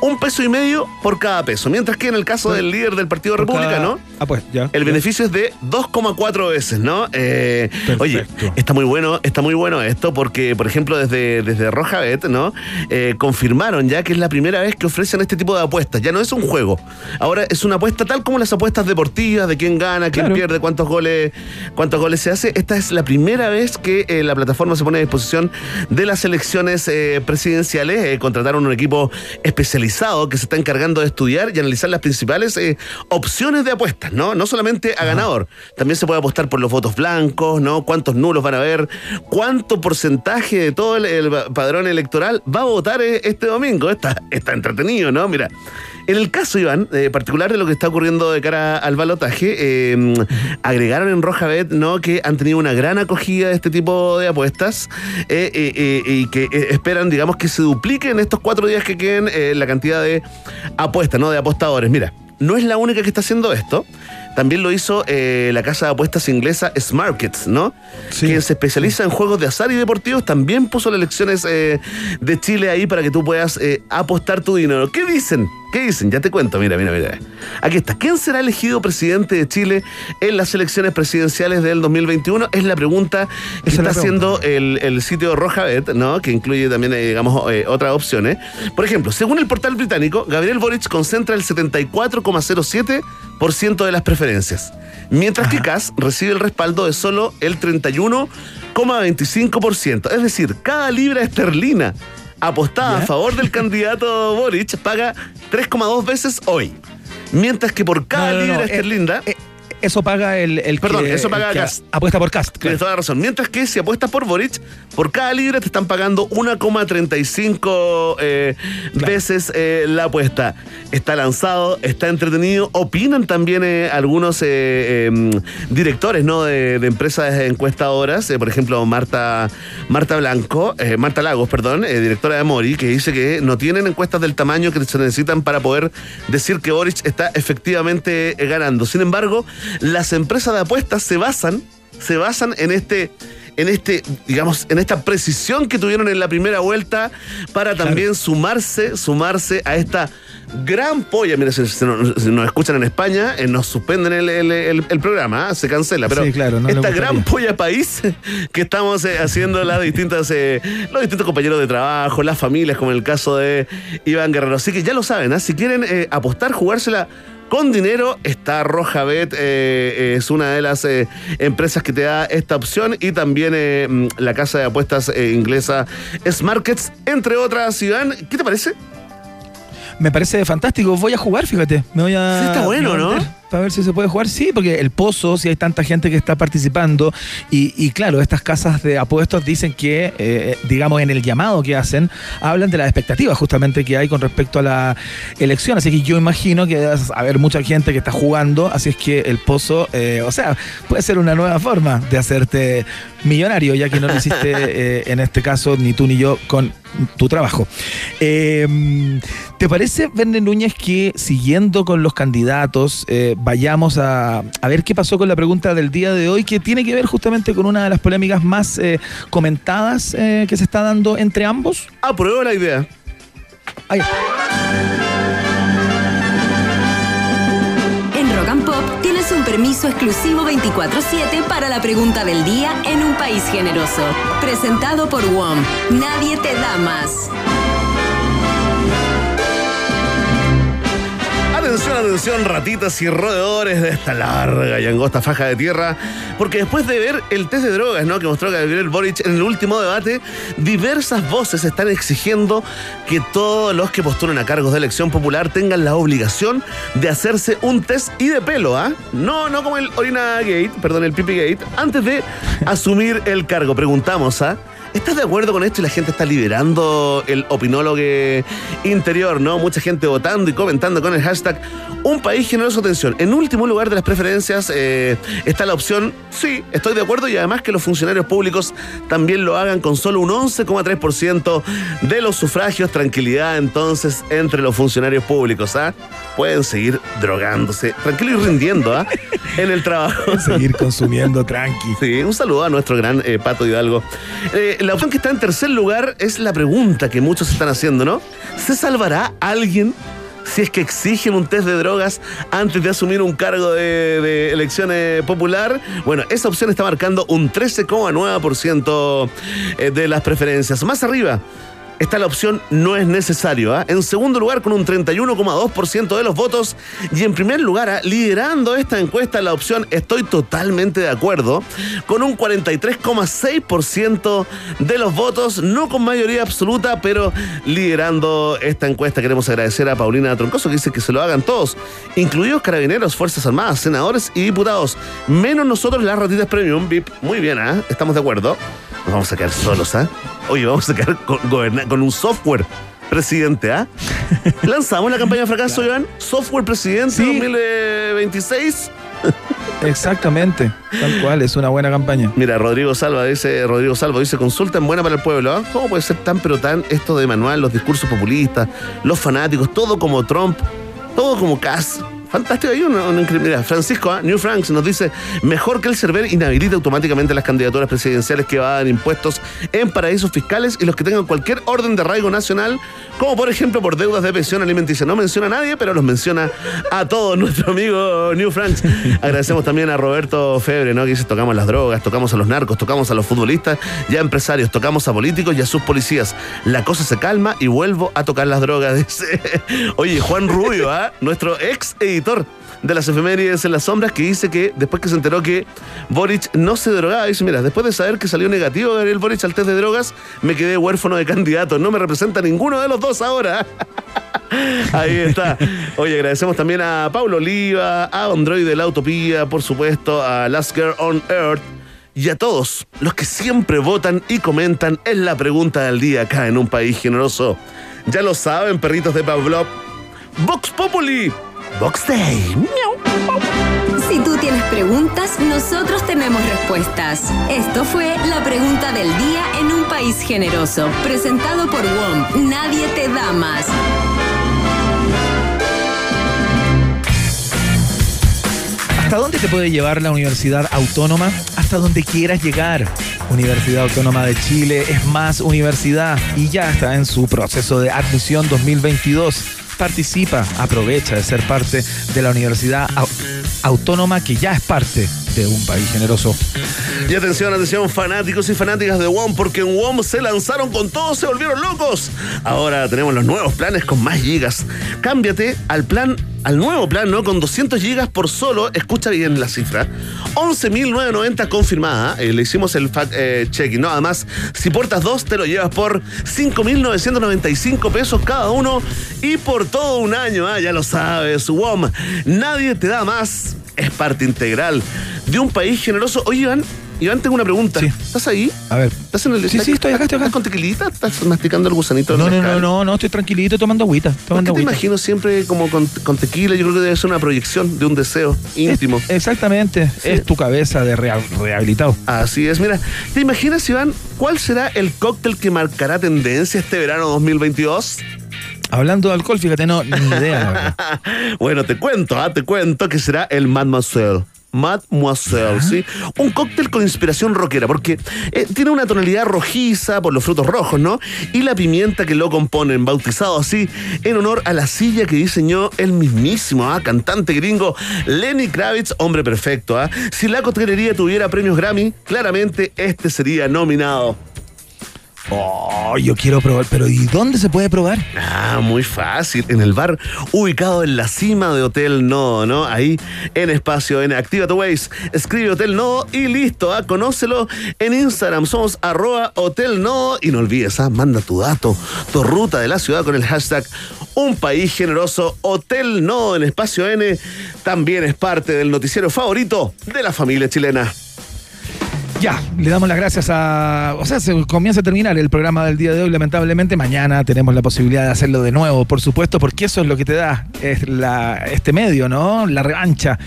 un peso y medio por cada peso. Mientras que en el caso del líder del Partido Por cada- Republicano, Ah, pues, ya. el beneficio es de 2,4 veces, ¿no? Eh, oye, está muy bueno, está muy bueno esto porque, por ejemplo, desde, desde Rojabet, ¿no? Eh, confirmaron ya que es la primera vez que ofrecen este tipo de apuestas. Ya no es un juego. Ahora es una apuesta tal como las apuestas deportivas de quién gana, quién Claro. pierde, cuántos goles, cuántos goles se hace. Esta es la primera vez que eh, la plataforma se pone a disposición de las elecciones eh, presidenciales. Eh, contrataron un equipo especializado que se está encargando de estudiar y analizar las principales opciones de apuestas, ¿no? No solamente a ganador, también se puede apostar por los votos blancos, ¿no? Cuántos nulos van a haber, cuánto porcentaje de todo el, padrón electoral va a votar eh, este domingo. Está, está entretenido, ¿no? Mira. En el caso, Iván, eh, particular de lo que está ocurriendo de cara al balotaje, eh, agregaron en Rojabet ¿no? que han tenido una gran acogida de este tipo de apuestas eh, y que esperan, digamos, que se duplique en estos cuatro días que queden la cantidad de apuestas, ¿no? De apostadores. Mira, no es la única que está haciendo esto. También lo hizo eh, la casa de apuestas inglesa Smarkets, ¿no? Quien se especializa en juegos de azar y deportivos, también puso las elecciones eh, de Chile ahí para que tú puedas eh, apostar tu dinero. ¿Qué dicen? ¿Qué dicen? Ya te cuento, mira, mira, mira. Aquí está. ¿Quién será elegido presidente de Chile en las elecciones presidenciales del 2021? Es la pregunta que Esa está haciendo el, el sitio Rojabet, ¿no? Que incluye también, eh, digamos, eh, otras opciones. Por ejemplo, según el portal británico, Gabriel Boric concentra el 74,07% de las preferencias. Mientras que Kass recibe el respaldo de solo el 31,25%. Es decir, cada libra esterlina apostada a favor del candidato Boric paga 3,2 veces hoy. Mientras que por cada No, no, no, libra eh, esterlina. Eso paga el, el Perdón, que, eso paga el que. Apuesta por Cast. Tienes toda la razón. Mientras que si apuestas por Boric, por cada libra te están pagando 1,35 eh, veces eh, la apuesta. Está lanzado, está entretenido. Opinan también eh, algunos eh, eh, directores ¿no? de, de empresas encuestadoras. eh, por ejemplo, Marta, Marta Blanco, eh, Marta Lagos, perdón, directora de Mori, que dice que no tienen encuestas del tamaño que se necesitan para poder decir que Boric está efectivamente ganando. Sin embargo, las empresas de apuestas se basan, se basan en este en este, digamos, en esta precisión que tuvieron en la primera vuelta para también sumarse, sumarse a esta gran polla. Mira, si, si nos, si nos escuchan en España, eh, nos suspenden el, el- el- el programa, ¿ah? se cancela. Pero Sí, claro, no esta gran polla país que estamos eh, haciendo las distintas, eh, los distintos compañeros de trabajo, las familias, como en el caso de Iván Guerrero. Así que ya lo saben, ¿ah? si quieren apostar, jugársela. Con dinero está Rojabet, eh, es una de las eh, empresas que te da esta opción y también eh, mm, la casa de apuestas eh, inglesa Smarkets, entre otras. Iván, ¿qué te parece? Me parece fantástico. Voy a jugar, fíjate. Me voy a. Sí, está bueno, ¿no? Para ver si se puede jugar. Sí, porque el pozo, si hay tanta gente que está participando. Y, y claro, estas casas de apuestos dicen que, eh, digamos, en el llamado que hacen, hablan de las expectativas justamente que hay con respecto a la elección. Así que yo imagino que a haber mucha gente que está jugando. Así es que el pozo, eh, o sea, puede ser una nueva forma de hacerte millonario, ya que no lo hiciste eh, en este caso ni tú ni yo con tu trabajo. ¿Te parece, Verne Núñez, que siguiendo con los candidatos, eh, vayamos a, a ver qué pasó con la pregunta del día de hoy, que tiene que ver justamente con una de las polémicas más eh, comentadas eh, que se está dando entre ambos? Apruebo la idea. Ahí. En Rock and Pop tienes un permiso exclusivo 24-7 para la pregunta del día en un país generoso. Presentado por WOM. Nadie te da más. Atención, atención, ratitas y roedores de esta larga y angosta faja de tierra, porque después de ver el test de drogas ¿no? que mostró Gabriel Boric en el último debate, diversas voces están exigiendo que todos los que postulen a cargos de elección popular tengan la obligación de hacerse un test y de pelo, ¿ah? No, no como el Orina Gate, perdón, el Pipi Gate, antes de asumir el cargo. Preguntamos, ¿ah? ¿Estás de acuerdo con esto y la gente está liberando el opinólogo interior, ¿no? Mucha gente votando y comentando con el hashtag Un país generoso atención. En último lugar de las preferencias eh, está la opción sí, estoy de acuerdo y además que los funcionarios públicos también lo hagan con solo un 11,3% de los sufragios. Tranquilidad entonces entre los funcionarios públicos, ¿ah? Pueden seguir drogándose, tranquilo y rindiendo, ¿ah? En el trabajo. Seguir consumiendo tranqui. Sí, un saludo a nuestro gran eh, Pato Hidalgo. La opción que está en tercer lugar es la pregunta que muchos están haciendo, ¿no? ¿Se salvará alguien si es que exigen un test de drogas antes de asumir un cargo de, eh, popular? Bueno, esa opción está marcando un 13,9% eh, de las preferencias. Más arriba. Está la opción no es necesario. ¿ah? En segundo lugar, con un 31,2% de los votos. Y en primer lugar, ¿ah? liderando esta encuesta, la opción estoy totalmente de acuerdo. Con un 43,6% de los votos. No con mayoría absoluta, pero liderando esta encuesta. Queremos agradecer a Paulina Troncoso que dice que se lo hagan todos, incluidos carabineros, Fuerzas Armadas, senadores y diputados. Menos nosotros, las ratitas premium, VIP. Muy bien, ¿ah? Estamos de acuerdo. Nos vamos a quedar solos, ¿ah? Oye, vamos a quedar con, con un software presidente, ¿ah? Lanzamos la campaña de fracaso, Iván. Software presidente 2026. Exactamente, tal cual, es una buena campaña. Mira, Rodrigo Salva dice, Rodrigo Salvo dice, consulta en buena para el pueblo. ¿ah? ¿Cómo puede ser tan pero tan esto de manual, los discursos populistas, los fanáticos, todo como Trump, todo como Cass? Fantástico, hay una, una Mira, Francisco, ¿ah? New Franks nos dice, mejor que el server inhabilite automáticamente las candidaturas presidenciales que van impuestos en paraísos fiscales y los que tengan cualquier orden de arraigo nacional, como por ejemplo por deudas de pensión alimenticia. No menciona a nadie, pero los menciona a todos nuestro amigo New Franks. Agradecemos también a Roberto Febre, ¿no? Que dice, tocamos las drogas, tocamos a los narcos, tocamos a los futbolistas y a empresarios, tocamos a políticos y a sus policías. La cosa se calma y vuelvo a tocar las drogas, dice. Oye, Juan Rubio, ¿ah? Nuestro ex editor de las efemérides en las sombras que dice que después que se enteró que Boric no se drogaba, dice, mira, después de saber que salió negativo Gabriel Boric al test de drogas, me quedé huérfano de candidato, no me representa ninguno de los dos ahora. Ahí está. Oye, agradecemos también a Paulo Oliva, a Android de la Utopía, por supuesto, a Last Girl on Earth y a todos los que siempre votan y comentan en la pregunta del día acá en un país generoso. Ya lo saben, perritos de Pavlov. Vox Populi. Day. Si tú tienes preguntas, nosotros tenemos respuestas. Esto fue la pregunta del día en un país generoso, presentado por WOM. Nadie te da más. ¿Hasta dónde te puede llevar la Universidad Autónoma? Hasta donde quieras llegar. Universidad Autónoma de Chile es más universidad y ya está en su proceso de admisión 2022. Participa, aprovecha de ser parte de la Universidad Au- Autónoma que ya es parte de un país generoso. Y atención, atención, fanáticos y fanáticas de WOM, porque en WOM se lanzaron con todo, se volvieron locos. Ahora tenemos los nuevos planes con más gigas. Cámbiate al plan, al nuevo plan, ¿no? Con 200 gigas por solo, escucha bien la cifra, 11.990 confirmada. eh, le hicimos el fact eh, checking, ¿no? Además, si portas dos, te lo llevas por 5.995 pesos cada uno y por todo un año, ah, ya lo sabes, WOM. Nadie te da más, es parte integral de un país generoso. Oye, Iván, Iván, tengo una pregunta. ¿Estás ahí? A ver. ¿Estás en el Sí, sí, estoy acá, estoy acá. ¿Estás con tequilita? ¿Estás masticando el gusanito? No, no, no, no, no, estoy tranquilito tomando agüita. ¿Por Tomando te imagino siempre como con, con tequila? Yo creo que debe ser una proyección de un deseo íntimo. Exactamente, es tu cabeza de rehabilitado. Así es, mira, ¿te imaginas, Iván, cuál será el cóctel que marcará tendencia este verano 2022? Hablando de alcohol, fíjate, no, ni idea. bueno, te cuento, ah, te cuento que será el Mademoiselle. Mademoiselle, ¿sí? Un cóctel con inspiración rockera, porque eh, tiene una tonalidad rojiza por los frutos rojos, ¿no? Y la pimienta que lo componen, bautizado así en honor a la silla que diseñó el mismísimo ah, cantante gringo Lenny Kravitz, hombre perfecto, ¿ah? Si la coctelería tuviera premios Grammy, claramente este sería nominado. Oh, yo quiero probar, pero ¿y dónde se puede probar? Ah, muy fácil. En el bar ubicado en la cima de Hotel Nodo, ¿no? Ahí en espacio en Activa tu Waze. Escribe Hotel Nodo y listo, ¿ah? Conócelo en Instagram. Somos arroba Hotel Nodo. Y no olvides, ¿ah? Manda tu dato, tu ruta de la ciudad con el hashtag Un País Generoso. Hotel Nodo en espacio N también es parte del noticiero favorito de la familia chilena. Ya, le damos las gracias a. O sea, se comienza a terminar el programa del día de hoy. Lamentablemente, mañana tenemos la posibilidad de hacerlo de nuevo, por supuesto, porque eso es lo que te da es la, este medio, ¿no? La revancha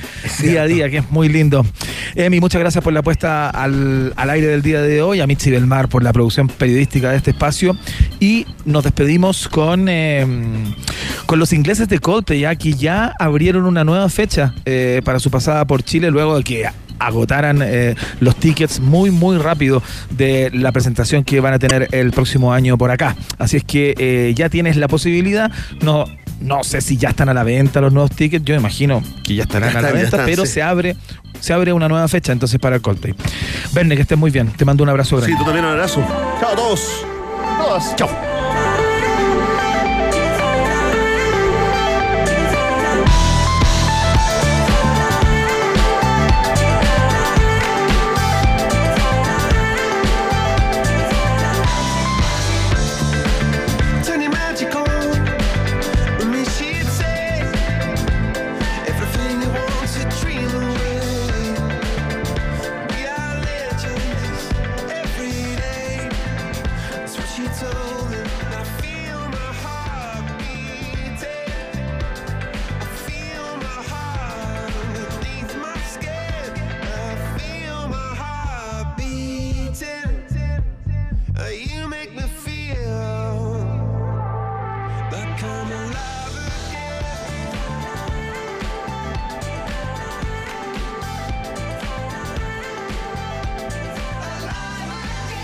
día a día, que es muy lindo. Emi, muchas gracias por la puesta al, al aire del día de hoy. A Michi del Mar por la producción periodística de este espacio. Y nos despedimos con, eh, con los ingleses de Coldplay, ya que ya abrieron una nueva fecha eh, para su pasada por Chile luego de que agotaran eh, los tickets muy muy rápido de la presentación que van a tener el próximo año por acá. Así es que eh, ya tienes la posibilidad, no no sé si ya están a la venta los nuevos tickets, yo imagino que ya estarán Ya a la venta, están, pero sí. se abre se abre una nueva fecha entonces para el Coldplay. Verne, que estés muy bien. Te mando un abrazo grande. Sí, tú también un abrazo. Chao a todos. Todas. Chao.